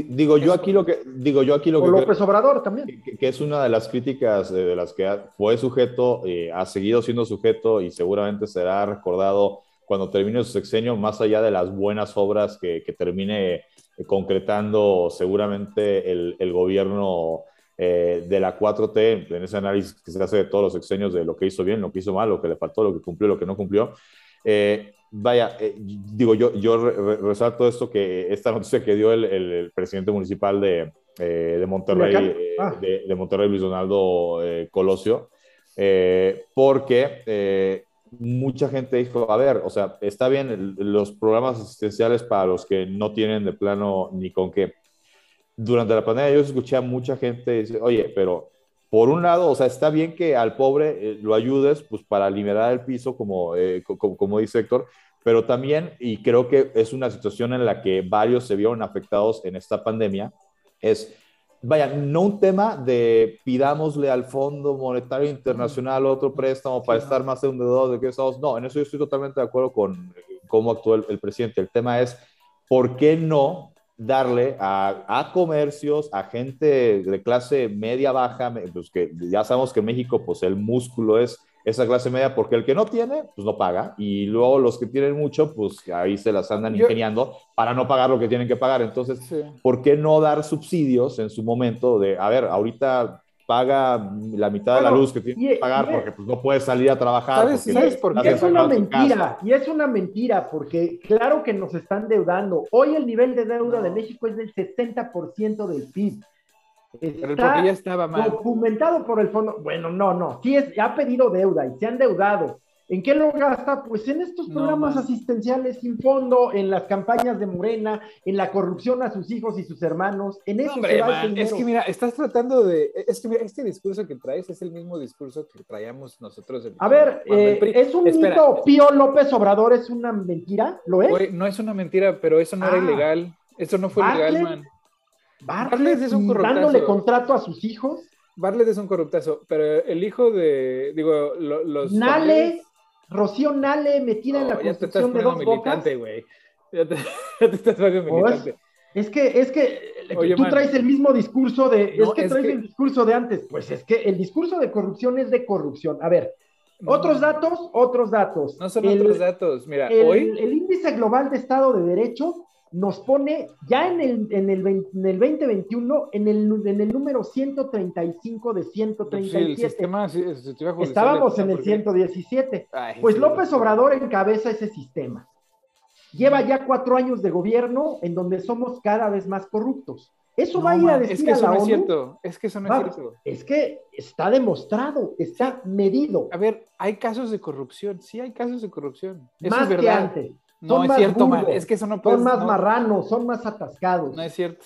Digo yo aquí lo que digo yo aquí lo que López Obrador también. que, es una de las críticas de las que fue sujeto eh, ha seguido siendo sujeto y seguramente será recordado cuando termine su sexenio más allá de las buenas obras que, termine eh, concretando seguramente el, el gobierno eh, de la 4T en ese análisis que se hace de todos los sexenios de lo que hizo bien lo que hizo mal lo que le faltó lo que cumplió lo que no cumplió vaya, eh, digo, yo, yo resalto esto que esta noticia que dio el, presidente municipal de, eh, de Monterrey, eh, ah. de, Monterrey, Luis Donaldo Colosio, porque mucha gente dijo, a ver, o sea, está bien los programas asistenciales para los que no tienen de plano ni con qué. Durante la pandemia yo escuché a mucha gente decir, oye, pero por un lado, o sea, está bien que al pobre lo ayudes pues para liberar el piso, como, como, como, dice Héctor, pero también, y creo que es una situación en la que varios se vieron afectados en esta pandemia, es, vaya, no un tema de pidámosle al Fondo Monetario Internacional otro préstamo para estar más de un dedo de que estamos, no, en eso yo estoy totalmente de acuerdo con cómo actuó el, presidente. El tema es, ¿por qué no darle a, a, comercios, a gente de clase media baja, pues que ya sabemos que en México pues el músculo es esa clase media, porque el que no tiene, pues no paga, y luego los que tienen mucho, pues ahí se las andan ingeniando para no pagar lo que tienen que pagar. Entonces, ¿por qué no dar subsidios en su momento de, a ver, ahorita paga la mitad de la luz que tiene que pagar porque pues, no puede salir a trabajar. ¿Sabes, por qué? Es una mentira, y es una mentira, porque claro que nos están deudando. Hoy el nivel de deuda de México es del 60% del PIB. Pero ya estaba mal. Documentado por el fondo. Bueno, no, no. Sí es, ha pedido deuda y se han deudado. ¿En qué lo gasta? Pues en estos programas asistenciales sin fondo, en las campañas de Morena, en la corrupción a sus hijos y sus hermanos. En eso Es que mira, estás tratando de. Es que mira, este discurso que traes es el mismo discurso que traíamos nosotros. a ver, eh, ¿es un mito Pío López Obrador? ¿Es una mentira? ¿Lo es? no es una mentira, pero eso no era ah. ilegal. Eso no fue ilegal, man. Barlet es un corruptazo. Dándole contrato a sus hijos. Barlet es un corruptazo, pero el hijo de, digo, los... Nale, Rocío Nale metida en la construcción de dos militante, güey. Ya te, ya te estás poniendo oh, militante. Es, que, es que tú traes el mismo discurso de, es que traes el discurso de antes. Pues es que el discurso de corrupción es de corrupción. A ver, otros datos, otros datos. No son otros datos. Mira, el, hoy. El índice global de Estado de Derecho nos pone ya en el, en el, en el 2021 en el, en el número 135 de 137. Estábamos en el 117. pues López Obrador encabeza ese sistema. Lleva ya cuatro años de gobierno en donde somos cada vez más corruptos. Eso va a ir a decir es que eso no es cierto. Es que eso no es cierto. Es que está demostrado, está medido. A ver, hay casos de corrupción. Sí, hay casos de corrupción. Eso más es que antes. No es cierto, man. Es que eso no puede Son más marranos, son más atascados. No es cierto.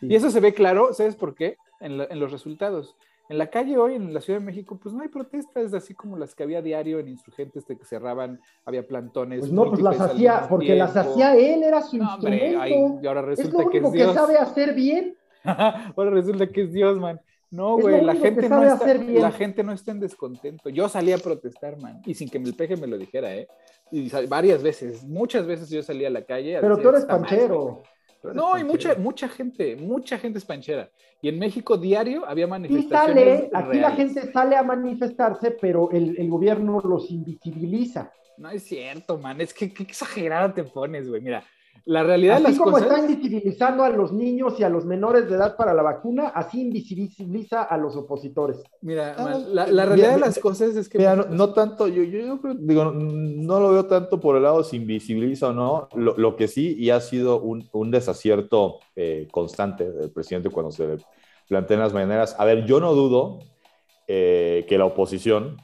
Y eso se ve claro, ¿sabes por qué? En, los resultados. En la calle hoy, en la Ciudad de México, pues no hay protestas así como las que había diario en insurgentes de que cerraban, había plantones. Pues no, pues las hacía, porque las hacía él, era su instrumento. y ahora resulta es lo que es Dios. que sabe hacer bien. ahora resulta que es Dios, man. No, güey, la gente no, está, la gente no está en descontento. Yo salí a protestar, man, y sin que el peje me lo dijera, ¿eh? Y varias veces, muchas veces yo salí a la calle. Pero tú eres panchero. no, y mucha, mucha gente, mucha gente es panchera. Y en México diario había manifestaciones. sale, aquí la gente sale a manifestarse, pero el, el, gobierno los invisibiliza. No es cierto, man, es que qué exagerada te pones, güey. Mira, la realidad así de las como están invisibilizando a los niños y a los menores de edad para la vacuna, así invisibiliza a los opositores. Mira, ah, la, realidad de las cosas es que... Mira, no, tanto, yo, yo, digo, no lo veo tanto por el lado si invisibiliza o no, lo, que sí, y ha sido un, un desacierto eh, constante del presidente cuando se plantean las mañaneras. A ver, yo no dudo eh, que la oposición,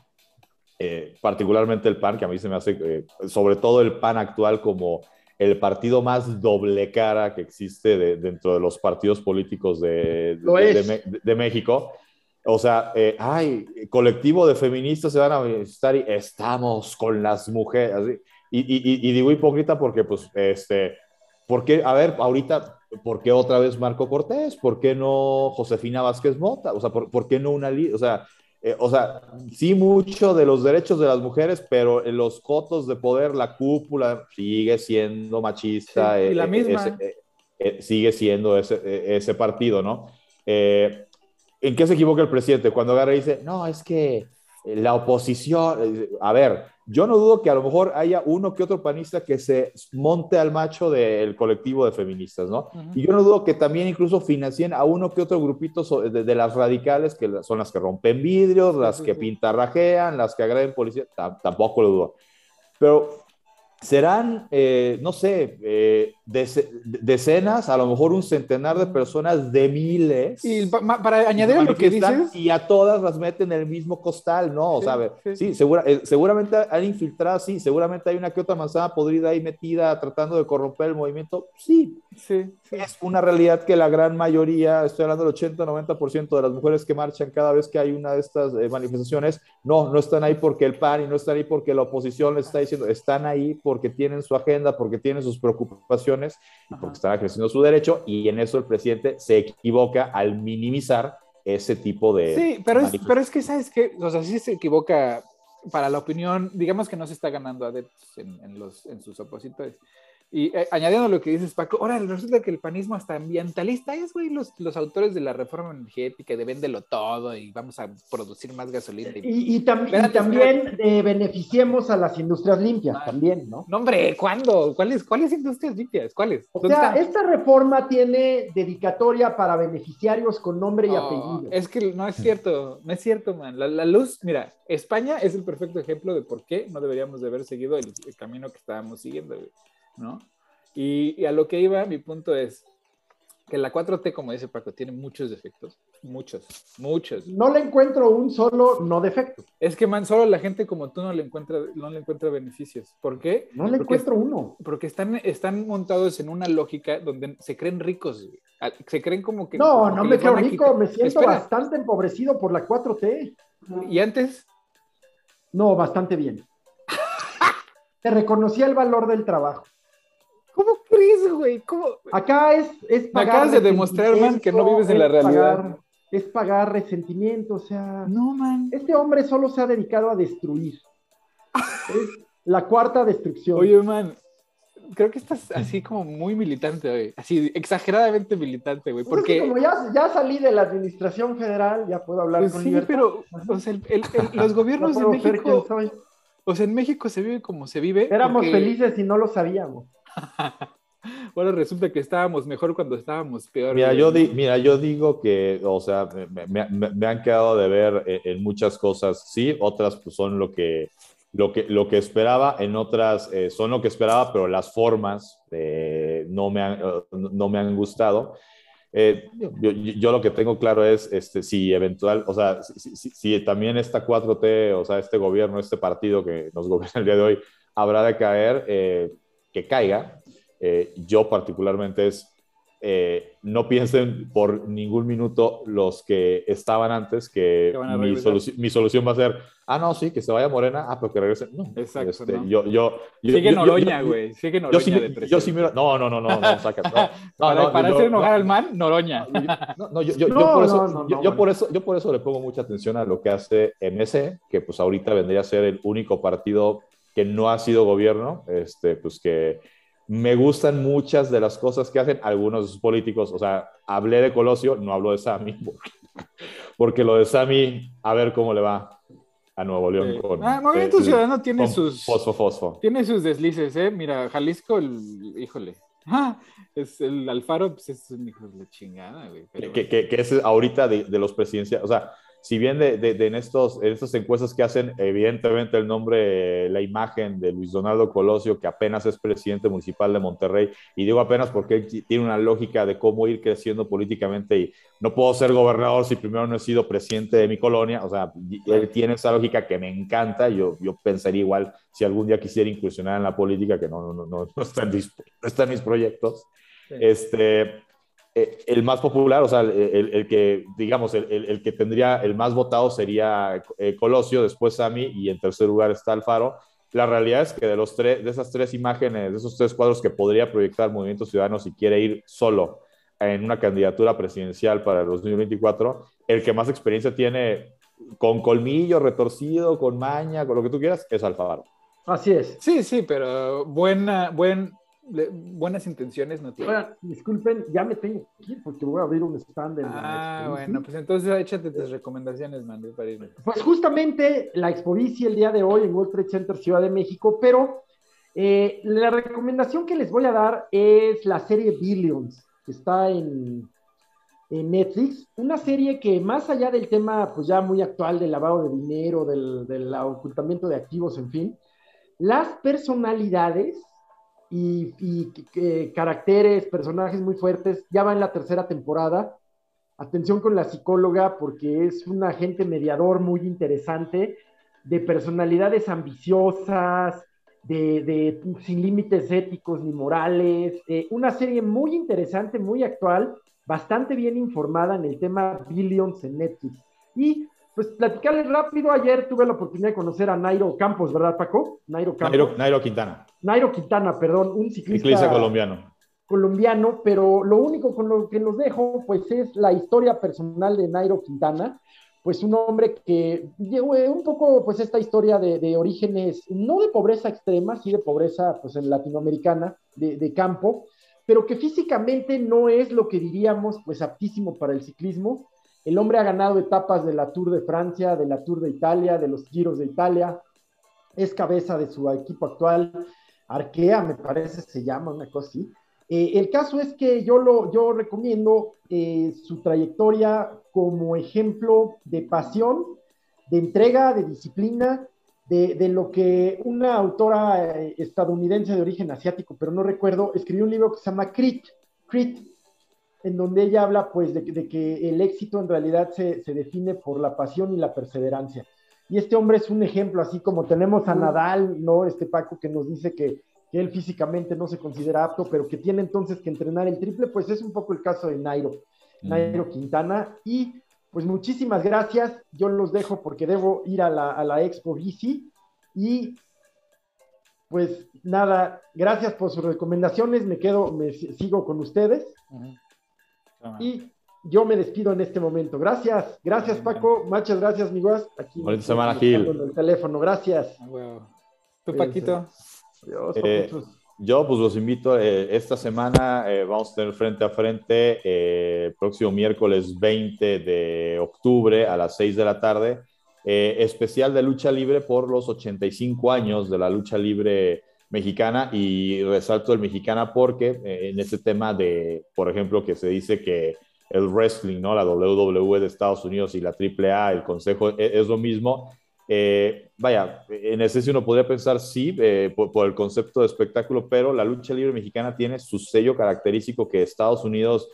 eh, particularmente el PAN, que a mí se me hace, sobre todo el PAN actual como el partido más doble cara que existe dentro de los partidos políticos de, de, México. o sea, eh, ay, colectivo de feministas se van a manifestar y estamos con las mujeres. Y, y, y, digo hipócrita porque, pues, este, ¿por qué? A ver, ahorita, ¿por qué otra vez Marco Cortés? ¿Por qué no Josefina Vázquez Mota? O sea, ¿por, ¿por qué no una... O sea, eh, o sea, sí mucho de los derechos de las mujeres, pero en los cotos de poder, la cúpula sigue siendo machista. y la eh, misma. sigue siendo ese, ese partido, ¿no? ¿En qué se equivoca el presidente? Cuando agarra y dice, no, es que la oposición, a ver, yo no dudo que a lo mejor haya uno que otro panista que se monte al macho del colectivo de feministas, ¿no? Y yo no dudo que también incluso financien a uno que otro grupito de, las radicales, que son las que rompen vidrios, las que pintarrajean, las que agreden policía, tampoco lo dudo. Pero serán, eh, no sé, eh, decenas, a lo mejor un centenar de personas de miles. Y para añadir a lo que dices. Y a todas las meten en el mismo costal, ¿no? Sí, sí, segura, eh, seguramente han infiltrado, sí, seguramente hay una que otra manzana podrida ahí metida tratando de corromper el movimiento. Sí, sí, es una realidad que la gran mayoría, estoy hablando del 80-90% de las mujeres que marchan cada vez que hay una de estas manifestaciones, no, no están ahí porque el PAN y no están ahí porque la oposición les está diciendo, están ahí porque tienen su agenda, porque tienen sus preocupaciones y porque están ejerciendo su derecho y en eso el presidente se equivoca al minimizar ese tipo de... Sí, pero es, pero es que, ¿sabes qué? O sea, sí se equivoca para la opinión, digamos que no se está ganando adeptos en, los, en sus opositores. Y eh, añadiendo lo que dices, Paco, ahora resulta que el panismo hasta ambientalista es, güey, los, los autores de la reforma energética, de véndelo todo y vamos a producir más gasolina. Y, y, también beneficiemos a las industrias limpias, ah. también, ¿no? No, hombre, ¿cuándo? ¿Cuáles, ¿Cuáles industrias limpias? ¿Cuáles? O sea, esta reforma tiene dedicatoria para beneficiarios con nombre y apellido. Es que no es cierto, no es cierto, man. La, luz, mira, España es el perfecto ejemplo de por qué no deberíamos de haber seguido el, el camino que estábamos siguiendo, güey. ¿No? Y, a lo que iba, mi punto es que la 4T, como dice Paco, tiene muchos defectos. Muchos, muchos. No le encuentro un solo no defecto. Es que, man, solo la gente como tú no le encuentra, no le encuentra beneficios. ¿Por qué? No le encuentro uno. Porque están, están montados en una lógica donde se creen ricos. Se creen como que... No, no me creo rico, me siento bastante empobrecido por la 4T. ¿Y antes? No, bastante bien. Te reconocía el valor del trabajo. ¿Cómo crees, güey? ¿Cómo? Acá es, es pagar. Me acabas de demostrar, man, que no vives en la realidad. es pagar resentimiento, o sea. No, man. Este hombre solo se ha dedicado a destruir. es la cuarta destrucción. Oye, man, creo que estás así como muy militante, güey. Así exageradamente militante, güey. Pues porque como ya, ya, salí de la administración federal, ya puedo hablar pues con sí, pero o sea, el, los gobiernos de México. O sea, en México se vive como se vive. Éramos felices y no lo sabíamos. bueno, resulta que estábamos mejor cuando estábamos peor. Mira, yo, mira, yo digo que, o sea, me, han quedado de ver en, muchas cosas, sí, otras pues son lo que, lo que, lo que esperaba, en otras eh, son lo que esperaba, pero las formas eh, no, me han, no me han gustado. Eh, yo, lo que tengo claro es este, si eventual, o sea, si, si, también esta 4T, o sea, este gobierno, este partido que nos gobierna el día de hoy, habrá de caer, que caiga, eh, yo particularmente es, eh, no piensen por ningún minuto los que estaban antes que mi, mi, solución va a ser, ah, no, sí, que se vaya Morena, ah, pero que regrese. No, Exacto. Este, yo, yo, Sigue Noroña, güey. Sigue Noroña. Yo sí, miro, no, no, no, no, no, saca, no, para, para hacer enojar al man, Noroña. No, yo, yo, por eso, yo, por eso, yo por eso le pongo mucha atención a lo que hace MC, que pues ahorita vendría a ser el único partido que no ha sido gobierno, este, pues que me gustan muchas de las cosas que hacen algunos de sus políticos. O sea, hablé de Colosio, no hablo de Sami, porque, lo de Sami, a ver cómo le va a Nuevo León. Con, ah, Movimiento Ciudadano tiene sus. Fosfo, fosfo. Tiene sus deslices, ¿eh? Mira, Jalisco, el, híjole. Ah, es el Alfaro, pues es un hijo de chingada, güey. Que, que, que, es ahorita de, de los presidenciales. O sea, si bien de, de, en, estos, en estas encuestas que hacen, evidentemente el nombre, la imagen de Luis Donaldo Colosio, que apenas es presidente municipal de Monterrey, y digo apenas porque tiene una lógica de cómo ir creciendo políticamente y no puedo ser gobernador si primero no he sido presidente de mi colonia, o sea, él tiene esa lógica que me encanta, yo, yo pensaría igual si algún día quisiera incursionar en la política, que no, no, no, no, está, en, no está en mis proyectos. Este, eh, el más popular, o sea, el, que, digamos, el, que tendría el más votado sería eh, Colosio, después Sami y en tercer lugar está Alfaro. La realidad es que de, los tres, de esas tres imágenes, de esos tres cuadros que podría proyectar Movimiento Ciudadano si quiere ir solo en una candidatura presidencial para el 2024, el que más experiencia tiene con colmillo retorcido, con maña, con lo que tú quieras, es Alfaro. Así es. Sí, sí, pero buena, buen, buenas intenciones no tiene. disculpen, ya me tengo que ir porque voy a abrir un stand. En ah, bueno, pues entonces échate tus recomendaciones, Mandy, para irme. Pues justamente la Expovici el día de hoy en World Trade Center Ciudad de México, pero eh, la recomendación que les voy a dar es la serie Billions, que está en, en Netflix, una serie que más allá del tema pues ya muy actual del lavado de dinero, del, del ocultamiento de activos, en fin, las personalidades y, caracteres, personajes muy fuertes. Ya va en la tercera temporada. Atención con la psicóloga porque es un agente mediador muy interesante de personalidades ambiciosas, de, sin límites éticos ni morales. Eh, una serie muy interesante, muy actual, bastante bien informada en el tema Billions en Netflix. Y pues platicarles rápido, ayer tuve la oportunidad de conocer a Nairo Campos, ¿verdad, Paco? Nairo Campos. Nairo, Quintana. Nairo Quintana, perdón, un ciclista, ciclista colombiano. Colombiano, pero lo único con lo que nos dejo, pues es la historia personal de Nairo Quintana, pues un hombre que llegó un poco, pues esta historia de, orígenes, no de pobreza extrema, sí de pobreza, pues en latinoamericana, de, de campo, pero que físicamente no es lo que diríamos, pues aptísimo para el ciclismo, el hombre ha ganado etapas de la Tour de Francia, de la Tour de Italia, de los Giros de Italia. Es cabeza de su equipo actual. Arkea, me parece, se llama una cosa así. Eh, el caso es que yo, lo, yo recomiendo eh, su trayectoria como ejemplo de pasión, de entrega, de disciplina, de, de, lo que una autora eh, estadounidense de origen asiático, pero no recuerdo, escribió un libro que se llama Crit, Crit, en donde ella habla pues de, que el éxito en realidad se, define por la pasión y la perseverancia. Y este hombre es un ejemplo, así como tenemos a Nadal, ¿no? Este Paco que nos dice que, él físicamente no se considera apto, pero que tiene entonces que entrenar el triple, pues es un poco el caso de Nairo, Nairo Quintana. Y pues muchísimas gracias, yo los dejo porque debo ir a la, a la Expo Bici y pues nada, gracias por sus recomendaciones, me quedo, me sigo con ustedes. Y yo me despido en este momento. Gracias, gracias Paco, muchas gracias, Miguel. Aquí Bonita semana, Gil. el teléfono, gracias. Ah, ¿Tú, Paquito? Eh, yo pues los invito, eh, esta semana eh, vamos a tener frente a frente el próximo miércoles 20 de octubre a las 6 de la tarde, especial de lucha libre por los 85 años de la lucha libre mexicana y resalto el mexicana porque eh, en este tema de, por ejemplo, que se dice que el wrestling, ¿no? La WWE de Estados Unidos y la AAA, el Consejo, e, es, lo mismo. Eh, vaya, en ese uno podría pensar sí, eh, por, el concepto de espectáculo, pero la lucha libre mexicana tiene su sello característico que Estados Unidos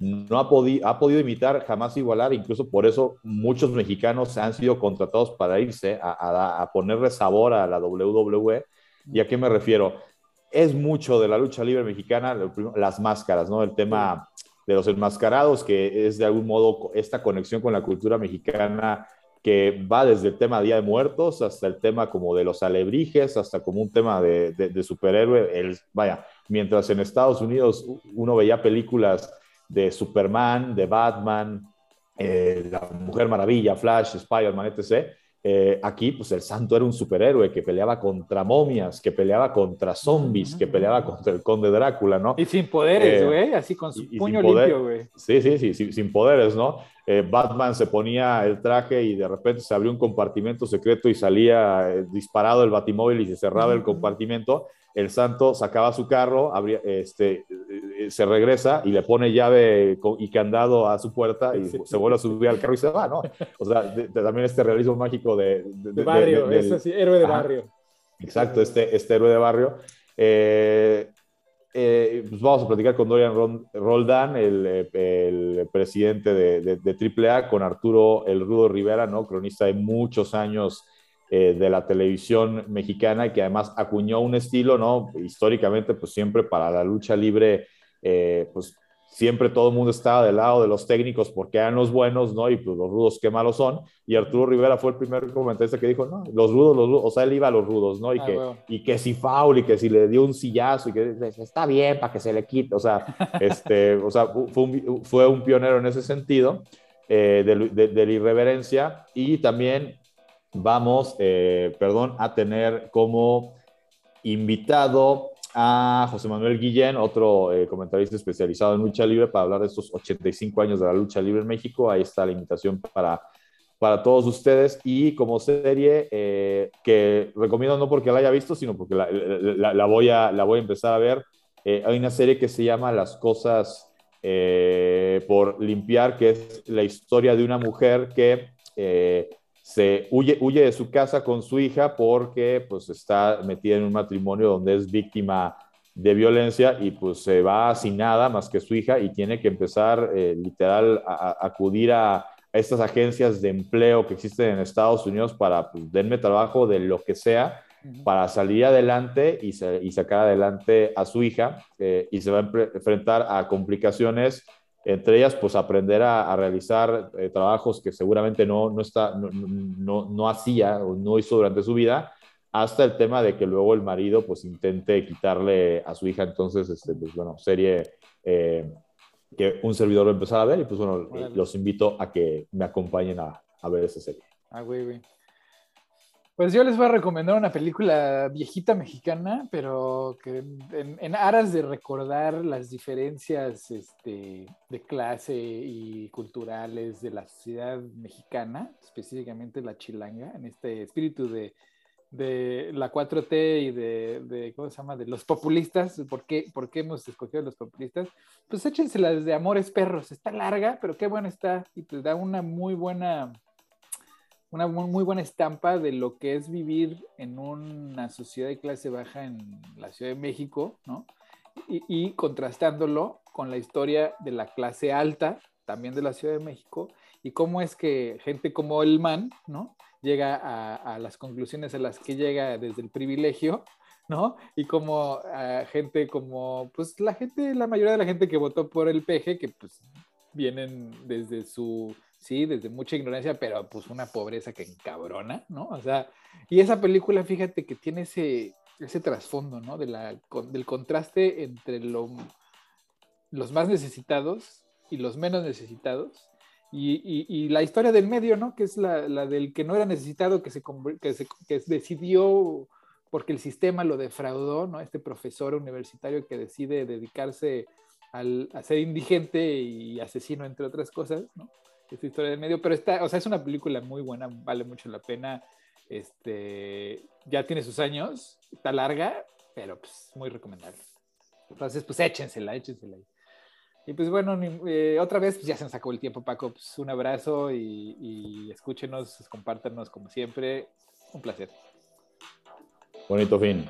no ha podido imitar, jamás igualar, incluso por eso muchos mexicanos han sido contratados para irse a, a, a ponerle sabor a la WWE ¿Y a qué me refiero? Es mucho de la lucha libre mexicana, las máscaras, ¿no? El tema de los enmascarados, que es de algún modo esta conexión con la cultura mexicana que va desde el tema Día de Muertos hasta el tema como de los alebrijes, hasta como un tema de, de, superhéroe. El, vaya, mientras en Estados Unidos uno veía películas de Superman, de Batman, eh, La Mujer Maravilla, Flash, Spider-Man, etc., eh, aquí, pues el santo era un superhéroe que peleaba contra momias, que peleaba contra zombies, que peleaba contra el conde Drácula, ¿no? Y sin poderes, eh, güey, así con su puño limpio, güey. Sí, sí, sí, sin poderes, ¿no? Eh, Batman se ponía el traje y de repente se abrió un compartimento secreto y salía disparado el batimóvil y se cerraba el compartimento el santo sacaba su carro, este, eh, se regresa y le pone llave y candado a su puerta y se vuelve a subir al carro y se va, ¿no? O sea, también este realismo mágico de... De, barrio, héroe de barrio. Exacto, este, este héroe de barrio. Eh, eh, pues vamos a platicar con Dorian Roldán, el, el presidente de, de, AAA, con Arturo El Rudo Rivera, ¿no? cronista de muchos años eh, de la televisión mexicana que además acuñó un estilo, ¿no? Históricamente, pues siempre para la lucha libre, eh, pues siempre todo el mundo estaba del lado de los técnicos porque eran los buenos, ¿no? Y pues los rudos qué malos son. Y Arturo Rivera fue el primer comentarista que dijo, no, los rudos, los rudos, o sea, él iba a los rudos, ¿no? Y, ah, que, y que si faul y que si le dio un sillazo y que está bien para que se le quite, o sea, este, o sea fue, un, fue un pionero en ese sentido eh, de, la irreverencia y también vamos, eh, perdón, a tener como invitado a José Manuel Guillén, otro eh, comentarista especializado en lucha libre, para hablar de estos 85 años de la lucha libre en México. Ahí está la invitación para, para todos ustedes. Y como serie eh, que recomiendo no porque la haya visto, sino porque la, la, voy, a, la voy a empezar a ver. Eh, hay una serie que se llama Las cosas por limpiar, que es la historia de una mujer que se huye, huye de su casa con su hija porque pues está metida en un matrimonio donde es víctima de violencia y pues se va sin nada más que su hija y tiene que empezar eh, literal a, acudir a, estas agencias de empleo que existen en Estados Unidos para pues, denme trabajo de lo que sea para salir adelante y, sacar adelante a su hija eh, y se va a enfrentar a complicaciones entre ellas, pues aprender a, realizar eh, trabajos que seguramente no, no, está, no, no, no, hacía o no hizo durante su vida, hasta el tema de que luego el marido pues intente quitarle a su hija. Entonces, este, pues bueno, serie eh, que un servidor lo empezaba a ver y pues bueno, los invito a que me acompañen a, a ver esa serie. Ah, güey, güey. Pues yo les voy a recomendar una película viejita mexicana, pero que en, aras de recordar las diferencias este, de clase y culturales de la sociedad mexicana, específicamente la chilanga, en este espíritu de, la 4T y de, ¿cómo se llama?, de los populistas. ¿Por qué, ¿Por qué hemos escogido los populistas? Pues échensela desde Amores Perros. Está larga, pero qué buena está y te da una muy buena una muy buena estampa de lo que es vivir en una sociedad de clase baja en la Ciudad de México, ¿no? Y, contrastándolo con la historia de la clase alta, también de la Ciudad de México, y cómo es que gente como el man, ¿no? Llega a, las conclusiones a las que llega desde el privilegio, ¿no? Y como gente como, pues la gente, la mayoría de la gente que votó por el PG, que pues vienen desde su sí, desde mucha ignorancia, pero pues una pobreza que encabrona, ¿no? O sea, y esa película, fíjate que tiene ese, ese trasfondo, ¿no? De la, del contraste entre lo, los más necesitados y los menos necesitados. Y, y, la historia del medio, ¿no? Que es la, la del que no era necesitado, que se, que se que decidió porque el sistema lo defraudó, ¿no? Este profesor universitario que decide dedicarse al, a ser indigente y asesino, entre otras cosas, ¿no? Esta historia del medio, pero está, o sea, es una película muy buena, vale mucho la pena. Este, ya tiene sus años, está larga, pero pues muy recomendable. Entonces, pues échensela, échensela. Y pues bueno, eh, otra vez, pues ya se nos acabó el tiempo, Paco. Pues un abrazo y, y escúchenos, compártanos como siempre. Un placer. Bonito fin.